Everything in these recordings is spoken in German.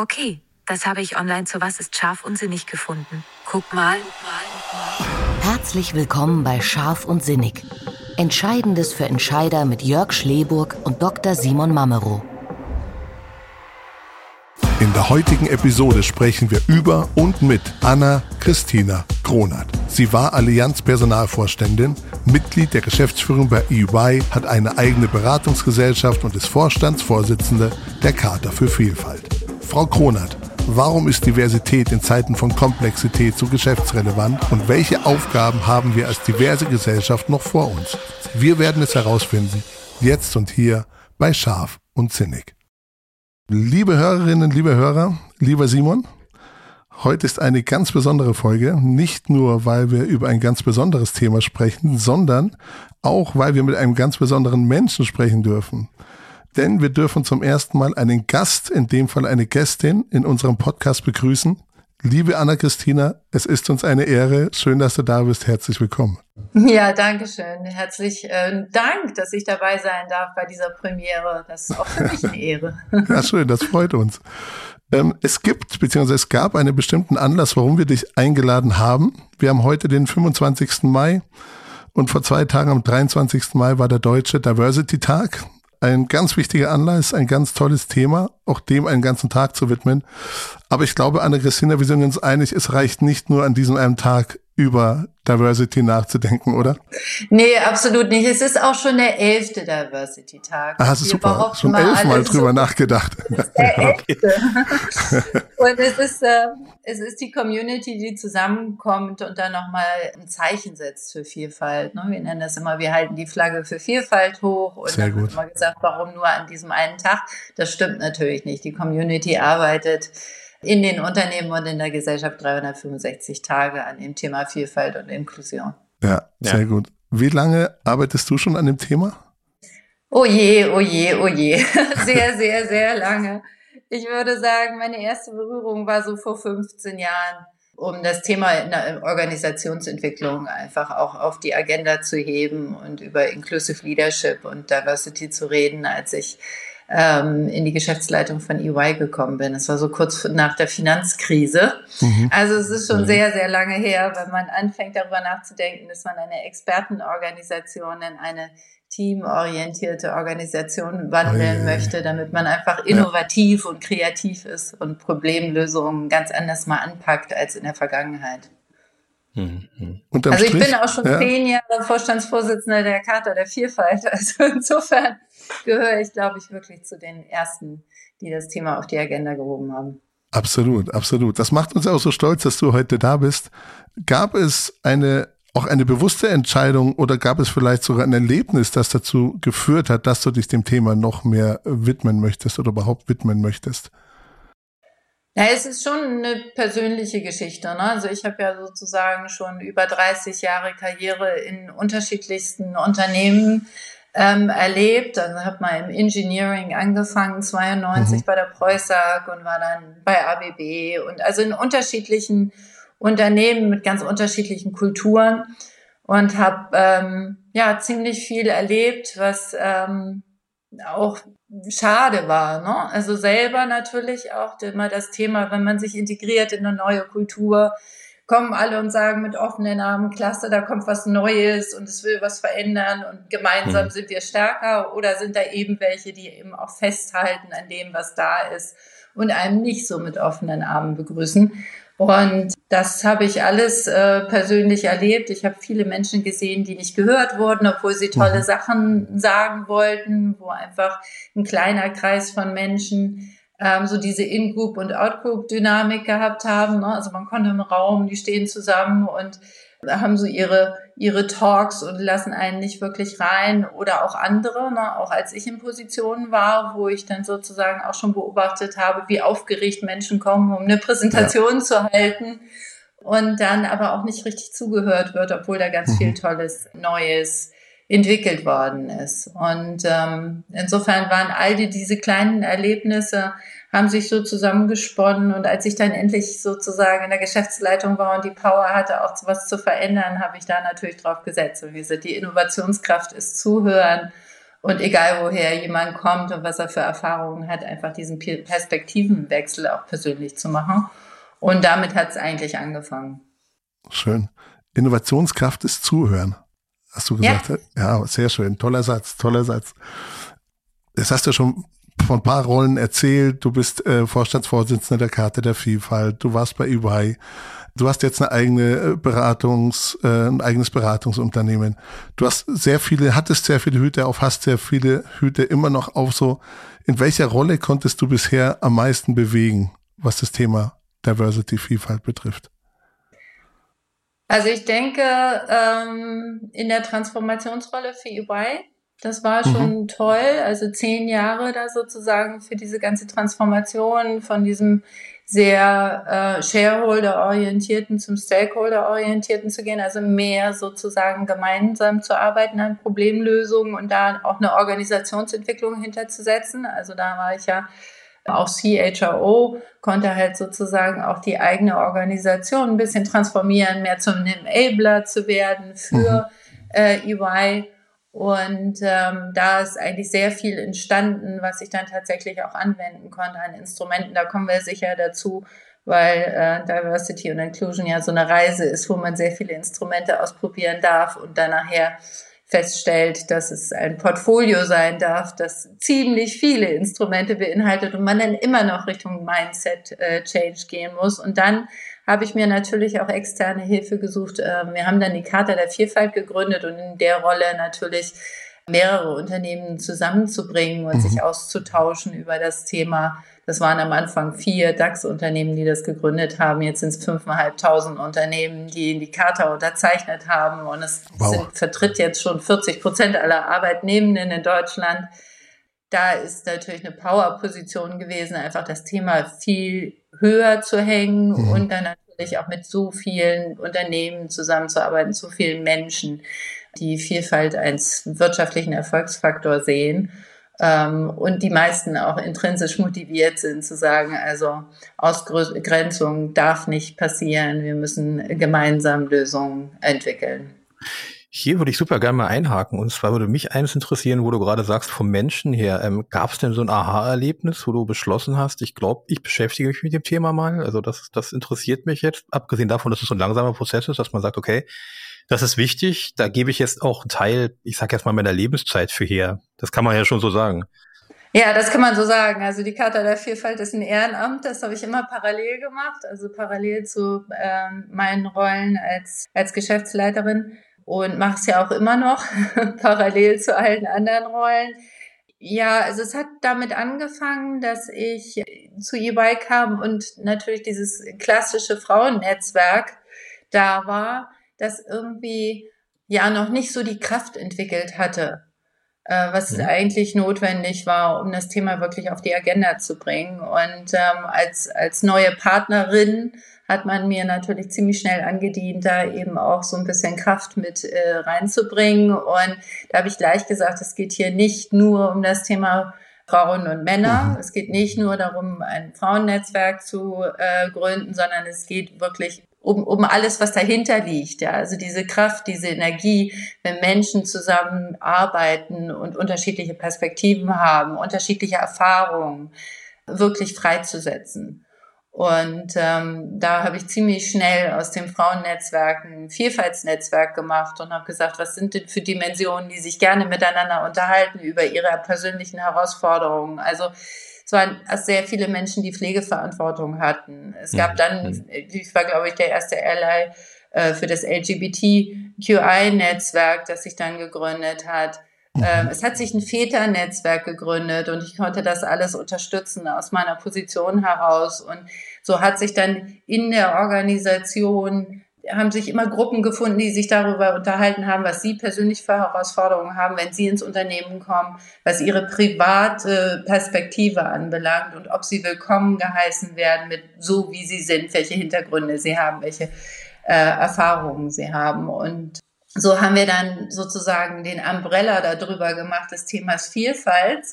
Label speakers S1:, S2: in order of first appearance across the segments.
S1: Okay, das habe ich online zu Was ist scharf und sinnig gefunden. Guck mal.
S2: Herzlich willkommen bei Scharf und Sinnig. Entscheidendes für Entscheider mit Jörg Schleburg und Dr. Simon Mamero.
S3: In der heutigen Episode sprechen wir über und mit Anna Christina Kronert. Sie war Allianz Personalvorständin, Mitglied der Geschäftsführung bei EY, hat eine eigene Beratungsgesellschaft und ist Vorstandsvorsitzende der Charta für Vielfalt. Frau Kronert, warum ist Diversität in Zeiten von Komplexität so geschäftsrelevant und welche Aufgaben haben wir als diverse Gesellschaft noch vor uns? Wir werden es herausfinden, jetzt und hier bei Scharf und Zinnig. Liebe Hörerinnen, liebe Hörer, lieber Simon, heute ist eine ganz besondere Folge, nicht nur weil wir über ein ganz besonderes Thema sprechen, sondern auch weil wir mit einem ganz besonderen Menschen sprechen dürfen. Denn wir dürfen zum ersten Mal einen Gast, in dem Fall eine Gästin, in unserem Podcast begrüßen. Liebe Anna-Christina, es ist uns eine Ehre. Schön, dass du da bist. Herzlich willkommen.
S4: Ja, danke schön. Herzlich äh, Dank, dass ich dabei sein darf bei dieser Premiere. Das ist auch für mich eine Ehre.
S3: ja, schön, das freut uns. Ähm, es gibt, beziehungsweise es gab einen bestimmten Anlass, warum wir dich eingeladen haben. Wir haben heute den 25. Mai und vor zwei Tagen am 23. Mai war der Deutsche Diversity Tag ein ganz wichtiger Anlass, ein ganz tolles Thema, auch dem einen ganzen Tag zu widmen. Aber ich glaube, Anne-Christina, wir sind uns einig, es reicht nicht nur an diesem einen Tag über Diversity nachzudenken, oder?
S4: Nee, absolut nicht. Es ist auch schon der elfte Diversity-Tag.
S3: Ah, das ist super. Schon elfmal drüber so nachgedacht.
S4: der elfte. und es ist, äh, es ist die Community, die zusammenkommt und dann nochmal ein Zeichen setzt für Vielfalt. Ne? Wir nennen das immer, wir halten die Flagge für Vielfalt hoch. Und
S3: Sehr gut.
S4: immer gesagt, warum nur an diesem einen Tag? Das stimmt natürlich nicht. Die Community arbeitet in den Unternehmen und in der Gesellschaft 365 Tage an dem Thema Vielfalt und Inklusion.
S3: Ja, sehr ja. gut. Wie lange arbeitest du schon an dem Thema?
S4: Oh je, oh je, oh je. Sehr, sehr, sehr lange. Ich würde sagen, meine erste Berührung war so vor 15 Jahren, um das Thema in der Organisationsentwicklung einfach auch auf die Agenda zu heben und über Inclusive Leadership und Diversity zu reden, als ich ähm, in die Geschäftsleitung von EY gekommen bin. Es war so kurz nach der Finanzkrise. Mhm. Also es ist schon mhm. sehr, sehr lange her, wenn man anfängt darüber nachzudenken, dass man eine Expertenorganisation in eine teamorientierte Organisation wandeln oh, möchte, damit man einfach innovativ ja. und kreativ ist und Problemlösungen ganz anders mal anpackt als in der Vergangenheit.
S3: Mhm.
S4: Also ich Strich, bin auch schon ja. zehn Jahre Vorstandsvorsitzender der Charta der Vielfalt. Also insofern gehöre ich, glaube ich, wirklich zu den Ersten, die das Thema auf die Agenda gehoben haben.
S3: Absolut, absolut. Das macht uns auch so stolz, dass du heute da bist. Gab es eine auch eine bewusste Entscheidung oder gab es vielleicht sogar ein Erlebnis, das dazu geführt hat, dass du dich dem Thema noch mehr widmen möchtest oder überhaupt widmen möchtest?
S4: Ja, es ist schon eine persönliche Geschichte. Ne? Also ich habe ja sozusagen schon über 30 Jahre Karriere in unterschiedlichsten Unternehmen ähm, erlebt. Also habe mal im Engineering angefangen, 92 mhm. bei der Preußag und war dann bei ABB und also in unterschiedlichen Unternehmen mit ganz unterschiedlichen Kulturen und habe ähm, ja ziemlich viel erlebt, was ähm, auch schade war. Ne? Also selber natürlich auch immer das Thema, wenn man sich integriert in eine neue Kultur, kommen alle und sagen mit offenen Armen, klasse, da kommt was Neues und es will was verändern und gemeinsam mhm. sind wir stärker oder sind da eben welche, die eben auch festhalten an dem, was da ist und einem nicht so mit offenen Armen begrüßen. Und das habe ich alles äh, persönlich erlebt. Ich habe viele Menschen gesehen, die nicht gehört wurden, obwohl sie tolle mhm. Sachen sagen wollten, wo einfach ein kleiner Kreis von Menschen ähm, so diese In-Group- und Out-Group-Dynamik gehabt haben. Ne? Also man konnte im Raum, die stehen zusammen und haben so ihre, ihre Talks und lassen einen nicht wirklich rein oder auch andere, ne? auch als ich in Positionen war, wo ich dann sozusagen auch schon beobachtet habe, wie aufgeregt Menschen kommen, um eine Präsentation ja. zu halten und dann aber auch nicht richtig zugehört wird, obwohl da ganz mhm. viel Tolles, Neues entwickelt worden ist. Und ähm, insofern waren all die, diese kleinen Erlebnisse, haben sich so zusammengesponnen. Und als ich dann endlich sozusagen in der Geschäftsleitung war und die Power hatte, auch was zu verändern, habe ich da natürlich drauf gesetzt. Und wie gesagt, die Innovationskraft ist Zuhören Und egal woher jemand kommt und was er für Erfahrungen hat, einfach diesen Perspektivenwechsel auch persönlich zu machen. Und damit hat es eigentlich angefangen.
S3: Schön. Innovationskraft ist Zuhören. Hast du gesagt? Ja. ja, sehr schön. Toller Satz, toller Satz. Das hast du schon von ein paar Rollen erzählt. Du bist äh, Vorstandsvorsitzender der Karte der Vielfalt. Du warst bei EY. Du hast jetzt eine eigene äh, Beratungs, äh, ein eigenes Beratungsunternehmen. Du hast sehr viele, hattest sehr viele Hüte auf, hast sehr viele Hüte immer noch auf. So, in welcher Rolle konntest du bisher am meisten bewegen, was das Thema Diversity, Vielfalt betrifft?
S4: Also ich denke, ähm, in der Transformationsrolle für EY, das war schon mhm. toll. Also zehn Jahre da sozusagen für diese ganze Transformation von diesem sehr äh, Shareholder-orientierten zum Stakeholder-orientierten zu gehen, also mehr sozusagen gemeinsam zu arbeiten an Problemlösungen und da auch eine Organisationsentwicklung hinterzusetzen. Also da war ich ja auch CHRO konnte halt sozusagen auch die eigene Organisation ein bisschen transformieren, mehr zum Enabler zu werden für mhm. äh, EY. Und ähm, da ist eigentlich sehr viel entstanden, was ich dann tatsächlich auch anwenden konnte an Instrumenten. Da kommen wir sicher dazu, weil äh, Diversity und Inclusion ja so eine Reise ist, wo man sehr viele Instrumente ausprobieren darf und dann nachher feststellt, dass es ein Portfolio sein darf, das ziemlich viele Instrumente beinhaltet und man dann immer noch Richtung Mindset äh, Change gehen muss. Und dann habe ich mir natürlich auch externe Hilfe gesucht. Ähm, wir haben dann die Charta der Vielfalt gegründet und in der Rolle natürlich mehrere Unternehmen zusammenzubringen und mhm. sich auszutauschen über das Thema das waren am Anfang vier DAX-Unternehmen, die das gegründet haben. Jetzt sind es fünfeinhalbtausend Unternehmen, die die Charta unterzeichnet haben. Und es wow. sind, vertritt jetzt schon 40 Prozent aller Arbeitnehmenden in Deutschland. Da ist natürlich eine Power-Position gewesen, einfach das Thema viel höher zu hängen mhm. und dann natürlich auch mit so vielen Unternehmen zusammenzuarbeiten, so vielen Menschen, die Vielfalt als wirtschaftlichen Erfolgsfaktor sehen ähm, und die meisten auch intrinsisch motiviert sind zu sagen, also Ausgrenzung darf nicht passieren, wir müssen gemeinsam Lösungen entwickeln.
S5: Hier würde ich super gerne mal einhaken. Und zwar würde mich eines interessieren, wo du gerade sagst, vom Menschen her, ähm, gab es denn so ein Aha-Erlebnis, wo du beschlossen hast, ich glaube, ich beschäftige mich mit dem Thema mal. Also das, das interessiert mich jetzt, abgesehen davon, dass es so ein langsamer Prozess ist, dass man sagt, okay, das ist wichtig. Da gebe ich jetzt auch einen Teil, ich sage jetzt mal, meiner Lebenszeit für her. Das kann man ja schon so sagen.
S4: Ja, das kann man so sagen. Also die Charta der Vielfalt ist ein Ehrenamt. Das habe ich immer parallel gemacht, also parallel zu ähm, meinen Rollen als, als Geschäftsleiterin und mache es ja auch immer noch, parallel zu allen anderen Rollen. Ja, also es hat damit angefangen, dass ich zu eBay kam und natürlich dieses klassische Frauennetzwerk da war das irgendwie ja noch nicht so die Kraft entwickelt hatte, äh, was ja. eigentlich notwendig war, um das Thema wirklich auf die Agenda zu bringen. Und ähm, als, als neue Partnerin hat man mir natürlich ziemlich schnell angedient, da eben auch so ein bisschen Kraft mit äh, reinzubringen. Und da habe ich gleich gesagt, es geht hier nicht nur um das Thema Frauen und Männer. Mhm. Es geht nicht nur darum, ein Frauennetzwerk zu äh, gründen, sondern es geht wirklich um, um alles, was dahinter liegt. Ja, also diese Kraft, diese Energie, wenn Menschen zusammenarbeiten und unterschiedliche Perspektiven haben, unterschiedliche Erfahrungen, wirklich freizusetzen. Und ähm, da habe ich ziemlich schnell aus dem Frauennetzwerk ein Vielfaltsnetzwerk gemacht und habe gesagt, was sind denn für Dimensionen, die sich gerne miteinander unterhalten über ihre persönlichen Herausforderungen. Also es waren sehr viele Menschen, die Pflegeverantwortung hatten. Es gab mhm. dann, ich war glaube ich der erste Ally äh, für das LGBTQI-Netzwerk, das sich dann gegründet hat. Mhm. Ähm, es hat sich ein Väternetzwerk gegründet und ich konnte das alles unterstützen aus meiner Position heraus. Und so hat sich dann in der Organisation haben sich immer Gruppen gefunden, die sich darüber unterhalten haben, was sie persönlich für Herausforderungen haben, wenn sie ins Unternehmen kommen, was ihre private Perspektive anbelangt und ob sie willkommen geheißen werden mit so, wie sie sind, welche Hintergründe sie haben, welche äh, Erfahrungen sie haben. Und so haben wir dann sozusagen den Umbrella darüber gemacht des Themas Vielfalt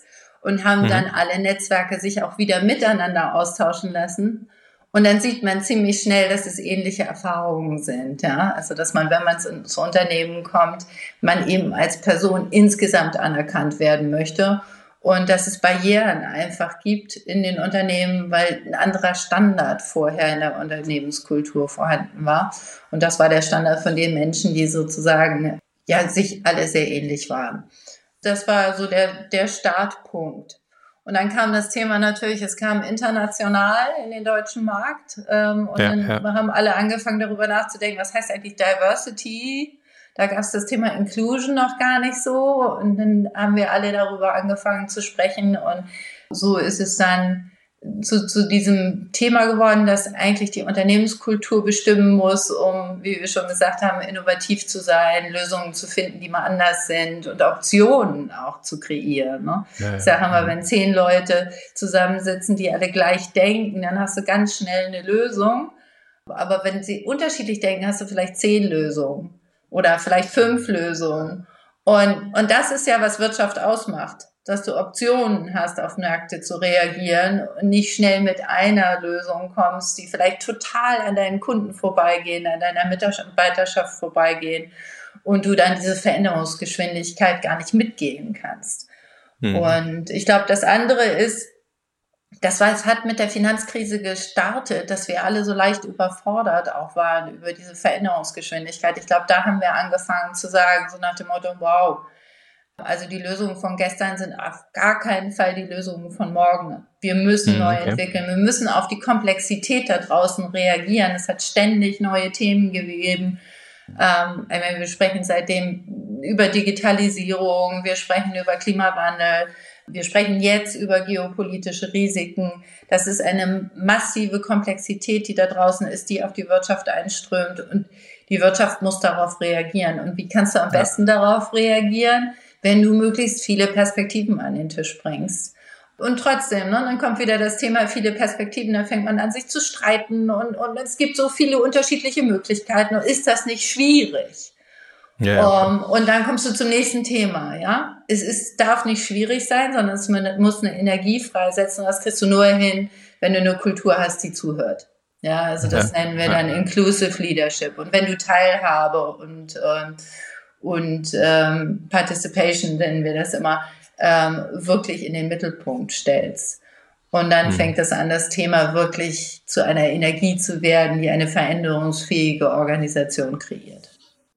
S4: und haben mhm. dann alle Netzwerke sich auch wieder miteinander austauschen lassen Und dann sieht man ziemlich schnell, dass es ähnliche Erfahrungen sind. Ja? Also, dass man, wenn man ins Unternehmen kommt, man eben als Person insgesamt anerkannt werden möchte und dass es Barrieren einfach gibt in den Unternehmen, weil ein anderer Standard vorher in der Unternehmenskultur vorhanden war. Und das war der Standard von den Menschen, die sozusagen ja sich alle sehr ähnlich waren. Das war so der, der Startpunkt. Und dann kam das Thema natürlich, es kam international in den deutschen Markt. Ähm, und ja, dann ja. haben alle angefangen darüber nachzudenken, was heißt eigentlich Diversity? Da gab es das Thema Inclusion noch gar nicht so. Und dann haben wir alle darüber angefangen zu sprechen. Und so ist es dann zu, zu diesem Thema geworden, dass eigentlich die Unternehmenskultur bestimmen muss, um, wie wir schon gesagt haben, innovativ zu sein, Lösungen zu finden, die mal anders sind und Optionen auch zu kreieren. Ne? Ja, ja. Sagen wir, wenn zehn Leute zusammensitzen, die alle gleich denken, dann hast du ganz schnell eine Lösung. Aber wenn sie unterschiedlich denken, hast du vielleicht zehn Lösungen oder vielleicht fünf Lösungen. Und, und das ist ja, was Wirtschaft ausmacht dass du Optionen hast, auf Märkte zu reagieren und nicht schnell mit einer Lösung kommst, die vielleicht total an deinen Kunden vorbeigehen, an deiner Mitarbeiterschaft vorbeigehen und du dann diese Veränderungsgeschwindigkeit gar nicht mitgehen kannst. Mhm. Und ich glaube, das andere ist, das war, es hat mit der Finanzkrise gestartet, dass wir alle so leicht überfordert auch waren über diese Veränderungsgeschwindigkeit. Ich glaube, da haben wir angefangen zu sagen, so nach dem Motto, wow, also die Lösungen von gestern sind auf gar keinen Fall die Lösungen von morgen. Wir müssen hm, neu okay. entwickeln. Wir müssen auf die Komplexität da draußen reagieren. Es hat ständig neue Themen gegeben. Ähm, wir sprechen seitdem über Digitalisierung, wir sprechen über Klimawandel, wir sprechen jetzt über geopolitische Risiken. Das ist eine massive Komplexität, die da draußen ist, die auf die Wirtschaft einströmt und die Wirtschaft muss darauf reagieren. Und wie kannst du am besten darauf reagieren? wenn du möglichst viele Perspektiven an den Tisch bringst. Und trotzdem, ne, dann kommt wieder das Thema viele Perspektiven, da fängt man an, sich zu streiten und, und es gibt so viele unterschiedliche Möglichkeiten. Ist das nicht schwierig? Ja. Um, und dann kommst du zum nächsten Thema, ja. Es ist, darf nicht schwierig sein, sondern es muss eine Energie freisetzen. Das kriegst du nur hin, wenn du eine Kultur hast, die zuhört. Ja, also das ja. nennen wir dann Inclusive Leadership. Und wenn du Teilhabe und, ähm, und ähm, Participation, nennen wir das immer, ähm, wirklich in den Mittelpunkt stellst. Und dann mhm. fängt es an, das Thema wirklich zu einer Energie zu werden, die eine veränderungsfähige Organisation kreiert.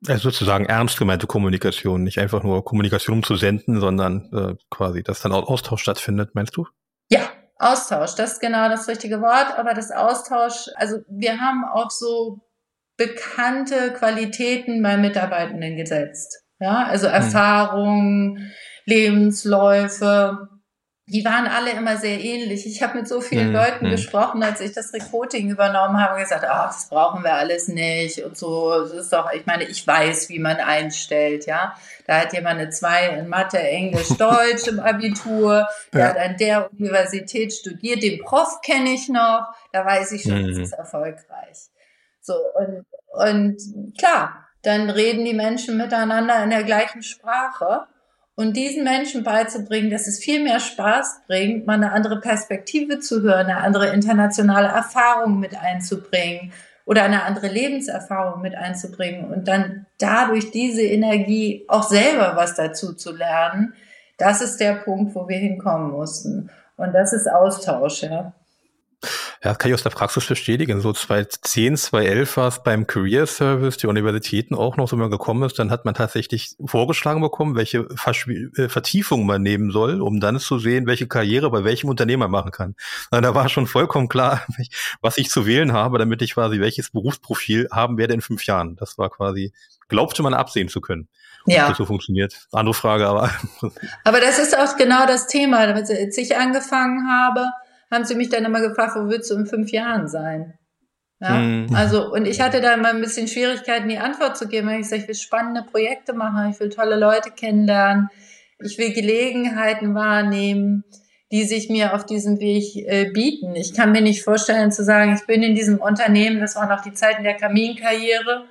S5: Also sozusagen ernst gemeinte Kommunikation, nicht einfach nur Kommunikation um zu senden, sondern äh, quasi, dass dann auch Austausch stattfindet, meinst du?
S4: Ja, Austausch, das ist genau das richtige Wort. Aber das Austausch, also wir haben auch so bekannte Qualitäten bei Mitarbeitenden gesetzt. Ja, also hm. Erfahrungen, mhm. Lebensläufe, die waren alle immer sehr ähnlich. Ich habe mit so vielen mhm. Leuten mhm. gesprochen, als ich das Recruiting übernommen habe, gesagt, ach, das brauchen wir alles nicht und so. Das ist doch, ich meine, ich weiß, wie man einstellt, ja. Da hat jemand eine zwei in Mathe, Englisch, Deutsch im Abitur. Der ja. hat an der Universität studiert. Den Prof kenne ich noch. Da weiß ich schon, mhm. das ist erfolgreich. So, und, und klar, dann reden die Menschen miteinander in der gleichen Sprache. Und diesen Menschen beizubringen, dass es viel mehr Spaß bringt, mal eine andere Perspektive zu hören, eine andere internationale Erfahrung mit einzubringen oder eine andere Lebenserfahrung mit einzubringen und dann dadurch diese Energie auch selber was dazu zu lernen, das ist der Punkt, wo wir hinkommen mussten. Und das ist Austausch, ja.
S5: Ja, kann ich aus der Praxis bestätigen. So 2010, 2011 war es beim Career Service, die Universitäten auch noch so mal gekommen ist, dann hat man tatsächlich vorgeschlagen bekommen, welche äh, Vertiefung man nehmen soll, um dann zu sehen, welche Karriere bei welchem Unternehmer machen kann. Und da war schon vollkommen klar, was ich zu wählen habe, damit ich quasi welches Berufsprofil haben werde in fünf Jahren. Das war quasi, glaubte man absehen zu können. Ja. Ob das so funktioniert. Andere Frage, aber.
S4: Aber das ist auch genau das Thema, als ich angefangen habe haben sie mich dann immer gefragt, wo willst du in fünf Jahren sein? Ja, mhm. also, und ich hatte da immer ein bisschen Schwierigkeiten, die Antwort zu geben, weil ich sage, ich will spannende Projekte machen, ich will tolle Leute kennenlernen, ich will Gelegenheiten wahrnehmen, die sich mir auf diesem Weg äh, bieten. Ich kann mir nicht vorstellen zu sagen, ich bin in diesem Unternehmen, das waren noch die Zeiten der Kaminkarriere,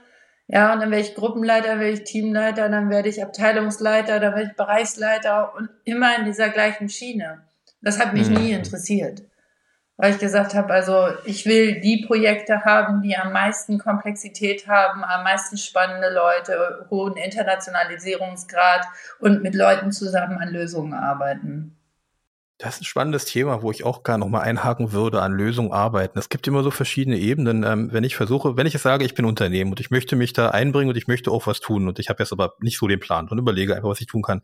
S4: ja, und dann werde ich Gruppenleiter, werde ich Teamleiter, dann werde ich Abteilungsleiter, dann werde ich Bereichsleiter und immer in dieser gleichen Schiene. Das hat mich mhm. nie interessiert. weil ich gesagt habe, also ich will die Projekte haben, die am meisten Komplexität haben, am meisten spannende Leute, hohen Internationalisierungsgrad und mit Leuten zusammen an Lösungen arbeiten.
S5: Das ist ein spannendes Thema, wo ich auch gerne nochmal einhaken würde, an Lösungen arbeiten. Es gibt immer so verschiedene Ebenen. Ähm, wenn ich versuche, wenn ich jetzt sage, ich bin Unternehmen und ich möchte mich da einbringen und ich möchte auch was tun und ich habe jetzt aber nicht so den Plan und überlege einfach, was ich tun kann.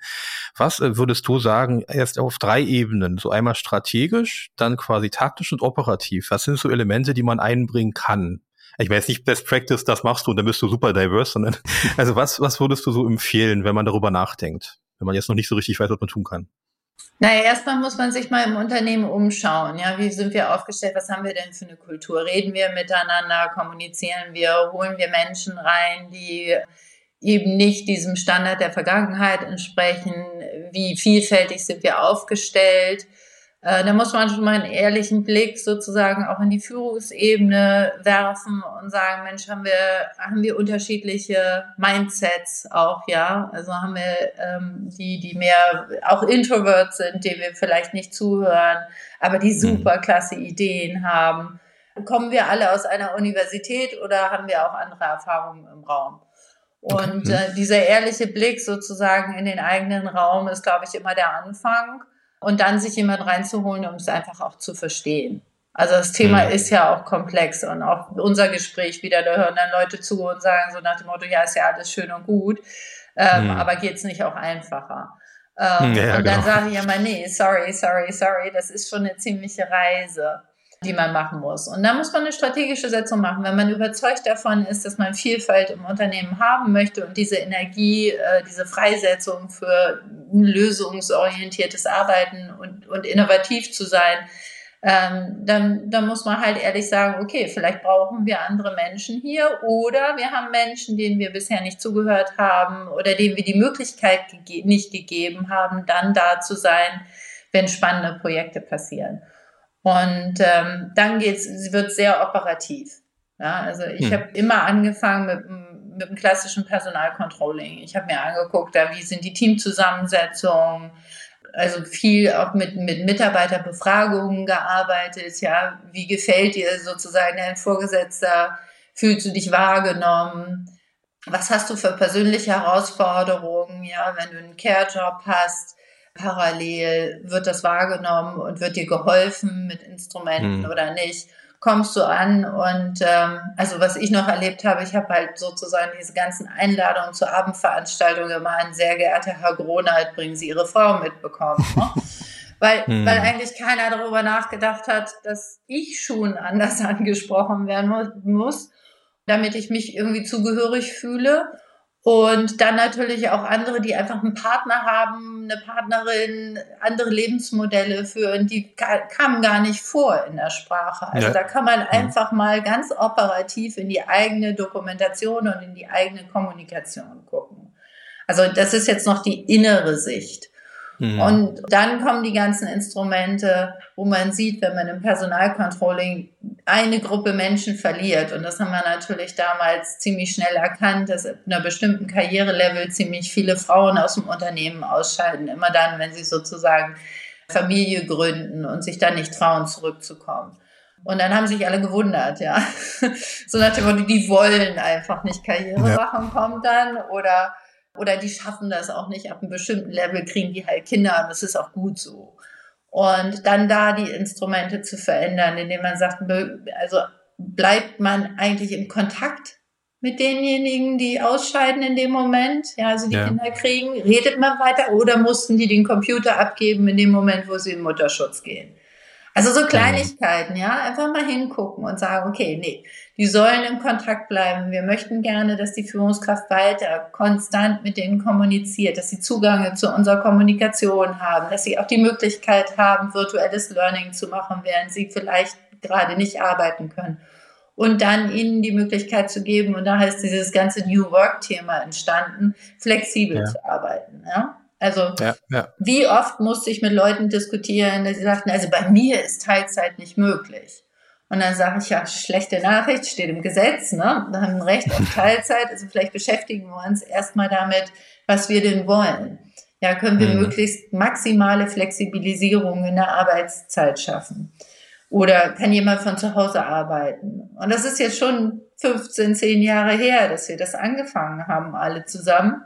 S5: Was äh, würdest du sagen, erst auf drei Ebenen, so einmal strategisch, dann quasi taktisch und operativ? Was sind so Elemente, die man einbringen kann? Ich weiß nicht, Best Practice, das machst du und dann bist du super diverse, sondern also was, was würdest du so empfehlen, wenn man darüber nachdenkt, wenn man jetzt noch nicht so richtig weiß, was man tun kann?
S4: Naja, erstmal muss man sich mal im Unternehmen umschauen. Ja, wie sind wir aufgestellt? Was haben wir denn für eine Kultur? Reden wir miteinander? Kommunizieren wir? Holen wir Menschen rein, die eben nicht diesem Standard der Vergangenheit entsprechen? Wie vielfältig sind wir aufgestellt? Äh, da muss man schon mal einen ehrlichen Blick sozusagen auch in die Führungsebene werfen und sagen, Mensch, haben wir, haben wir unterschiedliche Mindsets auch, ja? Also haben wir ähm, die, die mehr auch Introverts sind, denen wir vielleicht nicht zuhören, aber die mhm. super klasse Ideen haben. Kommen wir alle aus einer Universität oder haben wir auch andere Erfahrungen im Raum? Und okay. äh, dieser ehrliche Blick sozusagen in den eigenen Raum ist, glaube ich, immer der Anfang und dann sich jemand reinzuholen, um es einfach auch zu verstehen. Also das Thema mhm. ist ja auch komplex und auch unser Gespräch wieder, da hören dann Leute zu und sagen so nach dem Motto, ja, ist ja alles schön und gut, ähm, mhm. aber geht's nicht auch einfacher? Ähm, ja, und dann genau. sage ich immer, nee, sorry, sorry, sorry, das ist schon eine ziemliche Reise die man machen muss. Und da muss man eine strategische Setzung machen. Wenn man überzeugt davon ist, dass man Vielfalt im Unternehmen haben möchte und diese Energie, äh, diese Freisetzung für ein lösungsorientiertes Arbeiten und, und innovativ zu sein, ähm, dann, dann muss man halt ehrlich sagen, okay, vielleicht brauchen wir andere Menschen hier oder wir haben Menschen, denen wir bisher nicht zugehört haben oder denen wir die Möglichkeit gege nicht gegeben haben, dann da zu sein, wenn spannende Projekte passieren. Und ähm, dann geht's, sie wird sehr operativ. Ja, also ich hm. habe immer angefangen mit, mit dem klassischen Personalcontrolling. Ich habe mir angeguckt, da wie sind die Teamzusammensetzungen, also viel auch mit, mit Mitarbeiterbefragungen gearbeitet. Ja, wie gefällt dir sozusagen dein Vorgesetzter? Fühlst du dich wahrgenommen? Was hast du für persönliche Herausforderungen? Ja, wenn du einen Care-Job hast, parallel wird das wahrgenommen und wird dir geholfen mit Instrumenten hm. oder nicht? Kommst du an und ähm, also was ich noch erlebt habe, ich habe halt sozusagen diese ganzen Einladungen zur Abendveranstaltung immer an sehr geehrter Herr Gronald, bringen Sie Ihre Frau mitbekommen. Ne? weil, hm. weil eigentlich keiner darüber nachgedacht hat, dass ich schon anders angesprochen werden muss, damit ich mich irgendwie zugehörig fühle. Und dann natürlich auch andere, die einfach einen Partner haben, eine Partnerin, andere Lebensmodelle führen, die kamen gar nicht vor in der Sprache. Also ja. da kann man mhm. einfach mal ganz operativ in die eigene Dokumentation und in die eigene Kommunikation gucken. Also das ist jetzt noch die innere Sicht. Mhm. Und dann kommen die ganzen Instrumente, wo man sieht, wenn man im Personalcontrolling eine Gruppe Menschen verliert. Und das haben wir natürlich damals ziemlich schnell erkannt, dass ab einer bestimmten Karrierelevel ziemlich viele Frauen aus dem Unternehmen ausscheiden. Immer dann, wenn sie sozusagen Familie gründen und sich dann nicht trauen, zurückzukommen. Und dann haben sich alle gewundert, ja. so nach dem Motto, die wollen einfach nicht Karriere ja. machen, kommt dann. Oder oder die schaffen das auch nicht. Ab einem bestimmten Level kriegen die halt Kinder und das ist auch gut so. Und dann da die Instrumente zu verändern, indem man sagt, also bleibt man eigentlich im Kontakt mit denjenigen, die ausscheiden in dem Moment, ja, also die ja. Kinder kriegen, redet man weiter oder mussten die den Computer abgeben in dem Moment, wo sie in Mutterschutz gehen? Also so Kleinigkeiten, ja, einfach mal hingucken und sagen, okay, nee, die sollen im Kontakt bleiben. Wir möchten gerne, dass die Führungskraft weiter konstant mit denen kommuniziert, dass sie Zugang zu unserer Kommunikation haben, dass sie auch die Möglichkeit haben, virtuelles Learning zu machen, während sie vielleicht gerade nicht arbeiten können. Und dann ihnen die Möglichkeit zu geben, und da heißt dieses ganze New Work-Thema entstanden, flexibel ja. zu arbeiten. Ja? Also ja, ja. wie oft musste ich mit Leuten diskutieren, dass sie sagten, also bei mir ist Teilzeit nicht möglich. Und dann sage ich, ja, schlechte Nachricht, steht im Gesetz, ne? Wir haben ein Recht auf Teilzeit, also vielleicht beschäftigen wir uns erstmal damit, was wir denn wollen. Ja, können wir mhm. möglichst maximale Flexibilisierung in der Arbeitszeit schaffen. Oder kann jemand von zu Hause arbeiten? Und das ist jetzt schon 15, 10 Jahre her, dass wir das angefangen haben, alle zusammen.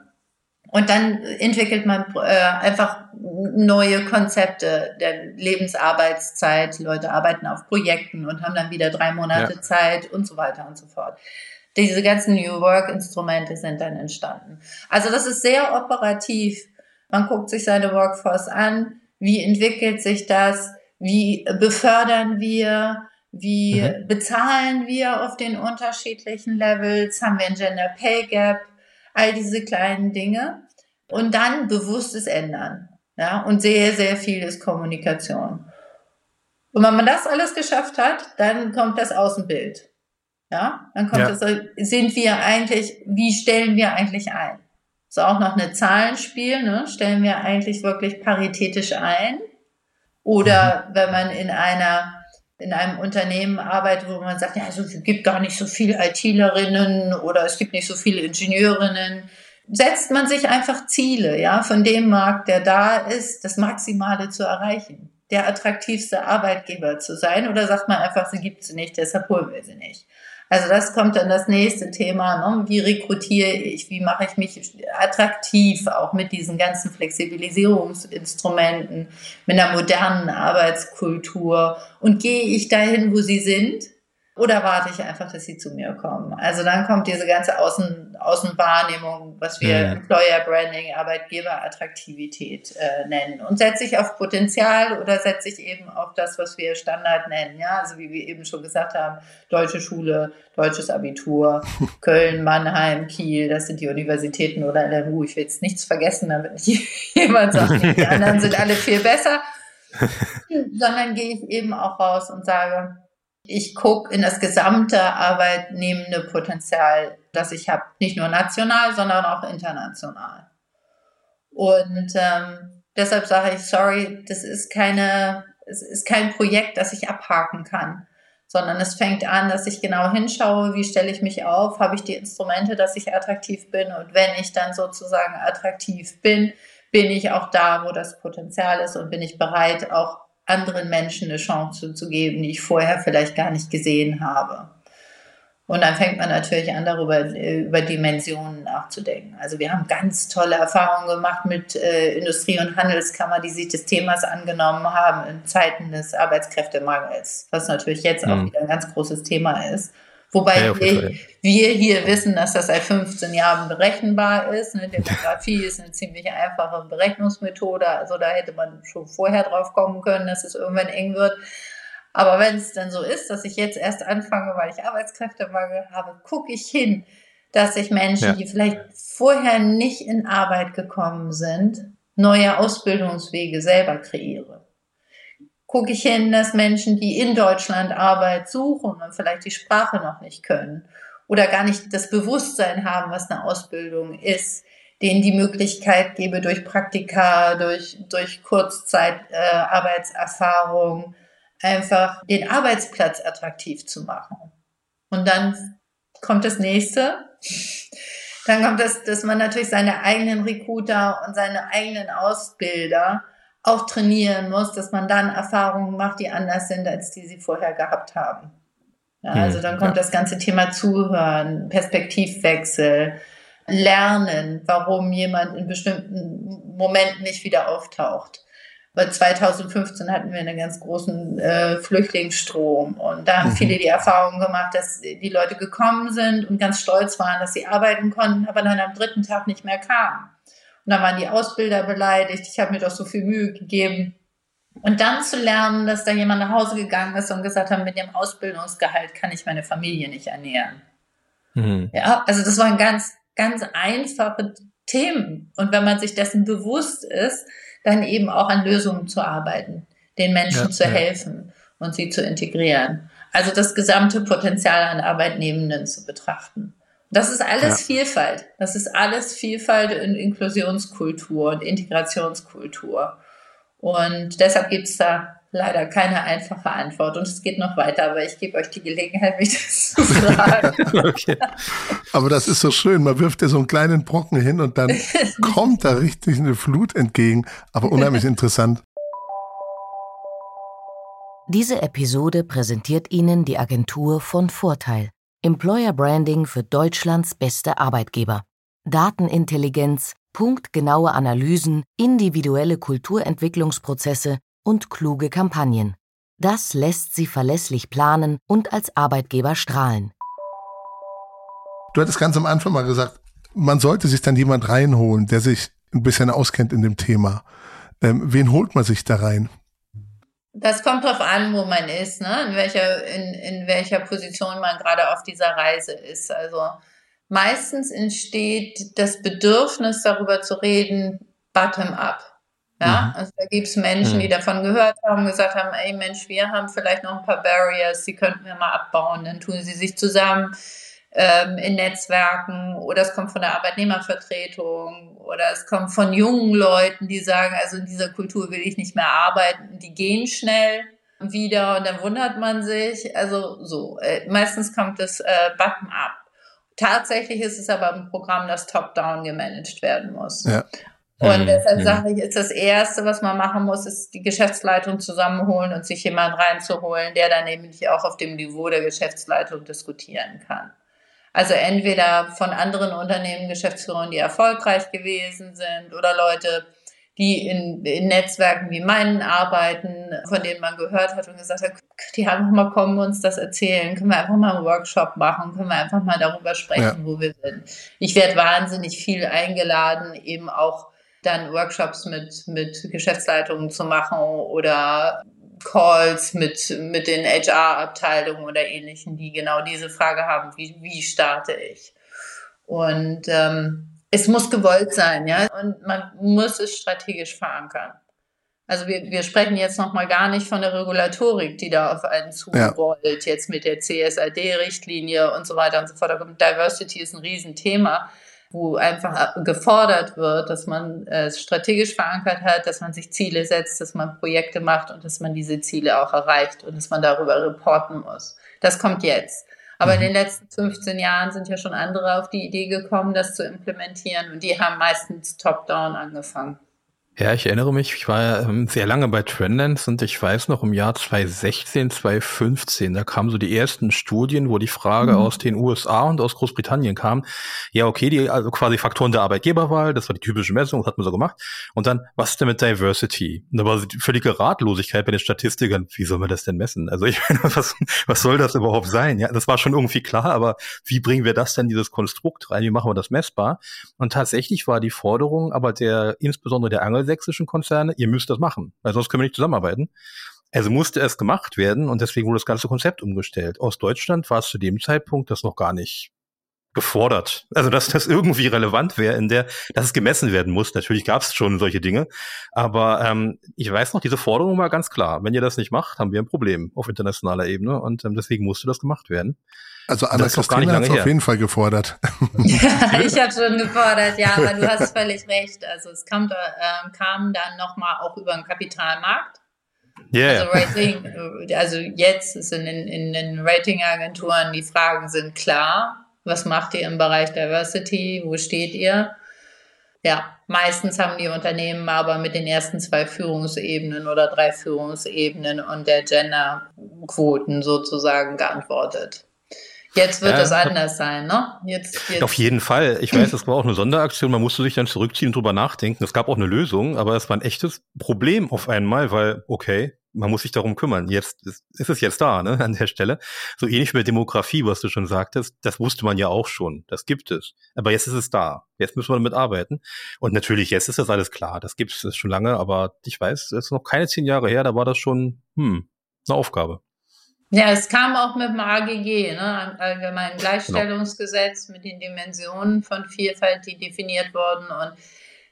S4: Und dann entwickelt man äh, einfach neue Konzepte der Lebensarbeitszeit. Leute arbeiten auf Projekten und haben dann wieder drei Monate ja. Zeit und so weiter und so fort. Diese ganzen New Work-Instrumente sind dann entstanden. Also das ist sehr operativ. Man guckt sich seine Workforce an. Wie entwickelt sich das? Wie befördern wir? Wie mhm. bezahlen wir auf den unterschiedlichen Levels? Haben wir ein Gender Pay Gap? All diese kleinen Dinge. Und dann bewusstes Ändern. Ja, und sehr, sehr viel ist Kommunikation. Und wenn man das alles geschafft hat, dann kommt das Außenbild. Ja, dann kommt ja. das, sind wir eigentlich, wie stellen wir eigentlich ein? So auch noch eine Zahlenspiel, ne? Stellen wir eigentlich wirklich paritätisch ein? Oder mhm. wenn man in einer in einem Unternehmen arbeitet, wo man sagt, ja, also es gibt gar nicht so viele ITlerinnen oder es gibt nicht so viele Ingenieurinnen, setzt man sich einfach Ziele, ja, von dem Markt, der da ist, das Maximale zu erreichen, der attraktivste Arbeitgeber zu sein, oder sagt man einfach, sie gibt sie nicht, deshalb holen wir sie nicht. Also das kommt dann das nächste Thema. Ne? Wie rekrutiere ich? Wie mache ich mich attraktiv? Auch mit diesen ganzen Flexibilisierungsinstrumenten, mit einer modernen Arbeitskultur. Und gehe ich dahin, wo sie sind? Oder warte ich einfach, dass sie zu mir kommen? Also dann kommt diese ganze Außen, Außenwahrnehmung, was wir ja. Employer Branding, Arbeitgeberattraktivität äh, nennen. Und setze ich auf Potenzial oder setze ich eben auf das, was wir Standard nennen? Ja, also wie wir eben schon gesagt haben, deutsche Schule, deutsches Abitur, Köln, Mannheim, Kiel, das sind die Universitäten oder LMU. Ich will jetzt nichts vergessen, damit nicht jemand sagt, die anderen sind alle viel besser. Sondern gehe ich eben auch raus und sage, ich gucke in das gesamte arbeitnehmende Potenzial, das ich habe, nicht nur national, sondern auch international. Und ähm, deshalb sage ich, sorry, das ist keine, es ist kein Projekt, das ich abhaken kann, sondern es fängt an, dass ich genau hinschaue, wie stelle ich mich auf, habe ich die Instrumente, dass ich attraktiv bin und wenn ich dann sozusagen attraktiv bin, bin ich auch da, wo das Potenzial ist und bin ich bereit, auch anderen Menschen eine Chance zu geben, die ich vorher vielleicht gar nicht gesehen habe. Und dann fängt man natürlich an, darüber über Dimensionen nachzudenken. Also wir haben ganz tolle Erfahrungen gemacht mit äh, Industrie- und Handelskammer, die sich des Themas angenommen haben in Zeiten des Arbeitskräftemangels, was natürlich jetzt mhm. auch wieder ein ganz großes Thema ist. Wobei ja, wir, wir, hier wissen, dass das seit 15 Jahren berechenbar ist. Eine Demografie ist eine ziemlich einfache Berechnungsmethode. Also da hätte man schon vorher drauf kommen können, dass es irgendwann eng wird. Aber wenn es dann so ist, dass ich jetzt erst anfange, weil ich Arbeitskräftemangel habe, gucke ich hin, dass ich Menschen, ja. die vielleicht vorher nicht in Arbeit gekommen sind, neue Ausbildungswege selber kreiere gucke ich hin, dass Menschen, die in Deutschland Arbeit suchen und vielleicht die Sprache noch nicht können oder gar nicht das Bewusstsein haben, was eine Ausbildung ist, denen die Möglichkeit gebe, durch Praktika, durch, durch Kurzzeitarbeitserfahrung äh, einfach den Arbeitsplatz attraktiv zu machen. Und dann kommt das nächste. Dann kommt das, dass man natürlich seine eigenen Recruiter und seine eigenen Ausbilder auch trainieren muss, dass man dann Erfahrungen macht, die anders sind, als die sie vorher gehabt haben. Ja, hm, also dann kommt ja. das ganze Thema Zuhören, Perspektivwechsel, Lernen, warum jemand in bestimmten Momenten nicht wieder auftaucht. Weil 2015 hatten wir einen ganz großen äh, Flüchtlingsstrom und da haben mhm. viele die Erfahrung gemacht, dass die Leute gekommen sind und ganz stolz waren, dass sie arbeiten konnten, aber dann am dritten Tag nicht mehr kamen. Und dann waren die Ausbilder beleidigt. Ich habe mir doch so viel Mühe gegeben. Und dann zu lernen, dass da jemand nach Hause gegangen ist und gesagt hat, mit dem Ausbildungsgehalt kann ich meine Familie nicht ernähren. Mhm. Ja, also das waren ganz, ganz einfache Themen. Und wenn man sich dessen bewusst ist, dann eben auch an Lösungen zu arbeiten, den Menschen ja, zu ja. helfen und sie zu integrieren. Also das gesamte Potenzial an Arbeitnehmenden zu betrachten. Das ist alles ja. Vielfalt. Das ist alles Vielfalt in Inklusionskultur und Integrationskultur. Und deshalb gibt es da leider keine einfache Antwort. Und es geht noch weiter, aber ich gebe euch die Gelegenheit, mich das zu sagen.
S3: okay. Aber das ist so schön. Man wirft ja so einen kleinen Brocken hin und dann kommt da richtig eine Flut entgegen. Aber unheimlich interessant.
S2: Diese Episode präsentiert Ihnen die Agentur von Vorteil. Employer Branding für Deutschlands beste Arbeitgeber. Datenintelligenz, punktgenaue Analysen, individuelle Kulturentwicklungsprozesse und kluge Kampagnen. Das lässt Sie verlässlich planen und als Arbeitgeber strahlen.
S3: Du hattest ganz am Anfang mal gesagt, man sollte sich dann jemand reinholen, der sich ein bisschen auskennt in dem Thema. Ähm, wen holt man sich da rein?
S4: Das kommt drauf an, wo man ist, ne? in, welcher, in, in welcher Position man gerade auf dieser Reise ist. Also meistens entsteht das Bedürfnis, darüber zu reden, bottom-up. Ja, mhm. also da gibt es Menschen, die mhm. davon gehört haben, gesagt haben, ey Mensch, wir haben vielleicht noch ein paar Barriers, die könnten wir mal abbauen. Dann tun sie sich zusammen ähm, in Netzwerken oder es kommt von der Arbeitnehmervertretung oder es kommt von jungen Leuten, die sagen, also in dieser Kultur will ich nicht mehr arbeiten. Die gehen schnell wieder und dann wundert man sich. Also so, äh, meistens kommt es äh, bottom-up. Tatsächlich ist es aber ein Programm, das top-down gemanagt werden muss. Ja. Und mhm. deshalb sage ich, ist das Erste, was man machen muss, ist die Geschäftsleitung zusammenholen und sich jemand reinzuholen, der dann nämlich auch auf dem Niveau der Geschäftsleitung diskutieren kann. Also entweder von anderen Unternehmen, Geschäftsführern, die erfolgreich gewesen sind oder Leute, die in, in Netzwerken wie meinen arbeiten, von denen man gehört hat und gesagt hat, die einfach mal kommen und uns das erzählen, können wir einfach mal einen Workshop machen, können wir einfach mal darüber sprechen, ja. wo wir sind. Ich werde wahnsinnig viel eingeladen, eben auch dann Workshops mit, mit Geschäftsleitungen zu machen oder Calls mit, mit den HR-Abteilungen oder ähnlichen, die genau diese Frage haben, wie, wie starte ich? Und ähm, es muss gewollt sein, ja, und man muss es strategisch verankern. Also wir, wir sprechen jetzt noch mal gar nicht von der Regulatorik, die da auf einen zurollt, ja. jetzt mit der CSRD-Richtlinie und so weiter und so fort. Diversity ist ein Riesenthema wo einfach gefordert wird, dass man es strategisch verankert hat, dass man sich Ziele setzt, dass man Projekte macht und dass man diese Ziele auch erreicht und dass man darüber reporten muss. Das kommt jetzt. Aber in mhm. den letzten 15 Jahren sind ja schon andere auf die Idee gekommen, das zu implementieren und die haben meistens top-down angefangen.
S5: Ja, ich erinnere mich, ich war ähm, sehr lange bei Trendlens und ich weiß noch im Jahr 2016, 2015, da kamen so die ersten Studien, wo die Frage mhm. aus den USA und aus Großbritannien kam, ja, okay, die also quasi Faktoren der Arbeitgeberwahl, das war die typische Messung, das hat man so gemacht. Und dann, was ist denn mit Diversity? Und da war die völlige Ratlosigkeit bei den Statistikern, wie soll man das denn messen? Also ich meine, was, was soll das überhaupt sein? Ja, das war schon irgendwie klar, aber wie bringen wir das denn, dieses Konstrukt rein? Wie machen wir das messbar? Und tatsächlich war die Forderung aber der, insbesondere der Angel sächsischen Konzerne, ihr müsst das machen, weil sonst können wir nicht zusammenarbeiten. Also musste es gemacht werden und deswegen wurde das ganze Konzept umgestellt. Aus Deutschland war es zu dem Zeitpunkt das noch gar nicht gefordert. Also dass das irgendwie relevant wäre, in der, dass es gemessen werden muss. Natürlich gab es schon solche Dinge, aber ähm, ich weiß noch, diese Forderung war ganz klar. Wenn ihr das nicht macht, haben wir ein Problem auf internationaler Ebene und ähm, deswegen musste das gemacht werden.
S3: Also Anna Christina hat es auf jeden Fall gefordert.
S4: Ja, ich habe schon gefordert, ja, aber du hast völlig recht. Also es kam, äh, kam dann nochmal auch über den Kapitalmarkt. Yeah. Also Rating, also jetzt sind in, in den Ratingagenturen die Fragen sind klar. Was macht ihr im Bereich Diversity? Wo steht ihr? Ja, meistens haben die Unternehmen aber mit den ersten zwei Führungsebenen oder drei Führungsebenen und der Genderquoten sozusagen geantwortet. Jetzt wird es anders sein, ne? Jetzt,
S5: jetzt. Auf jeden Fall. Ich weiß, es war auch eine Sonderaktion. Man musste sich dann zurückziehen und drüber nachdenken. Es gab auch eine Lösung, aber es war ein echtes Problem auf einmal, weil, okay, man muss sich darum kümmern. Jetzt ist, ist es jetzt da, ne, an der Stelle. So ähnlich mit Demografie, was du schon sagtest. Das wusste man ja auch schon. Das gibt es. Aber jetzt ist es da. Jetzt müssen wir damit arbeiten. Und natürlich, jetzt ist das alles klar. Das gibt es schon lange, aber ich weiß, es ist noch keine zehn Jahre her, da war das schon, hm, eine Aufgabe.
S4: Ja, es kam auch mit dem AGG, ne, Allgemeinen Gleichstellungsgesetz, mit den Dimensionen von Vielfalt, die definiert wurden. Und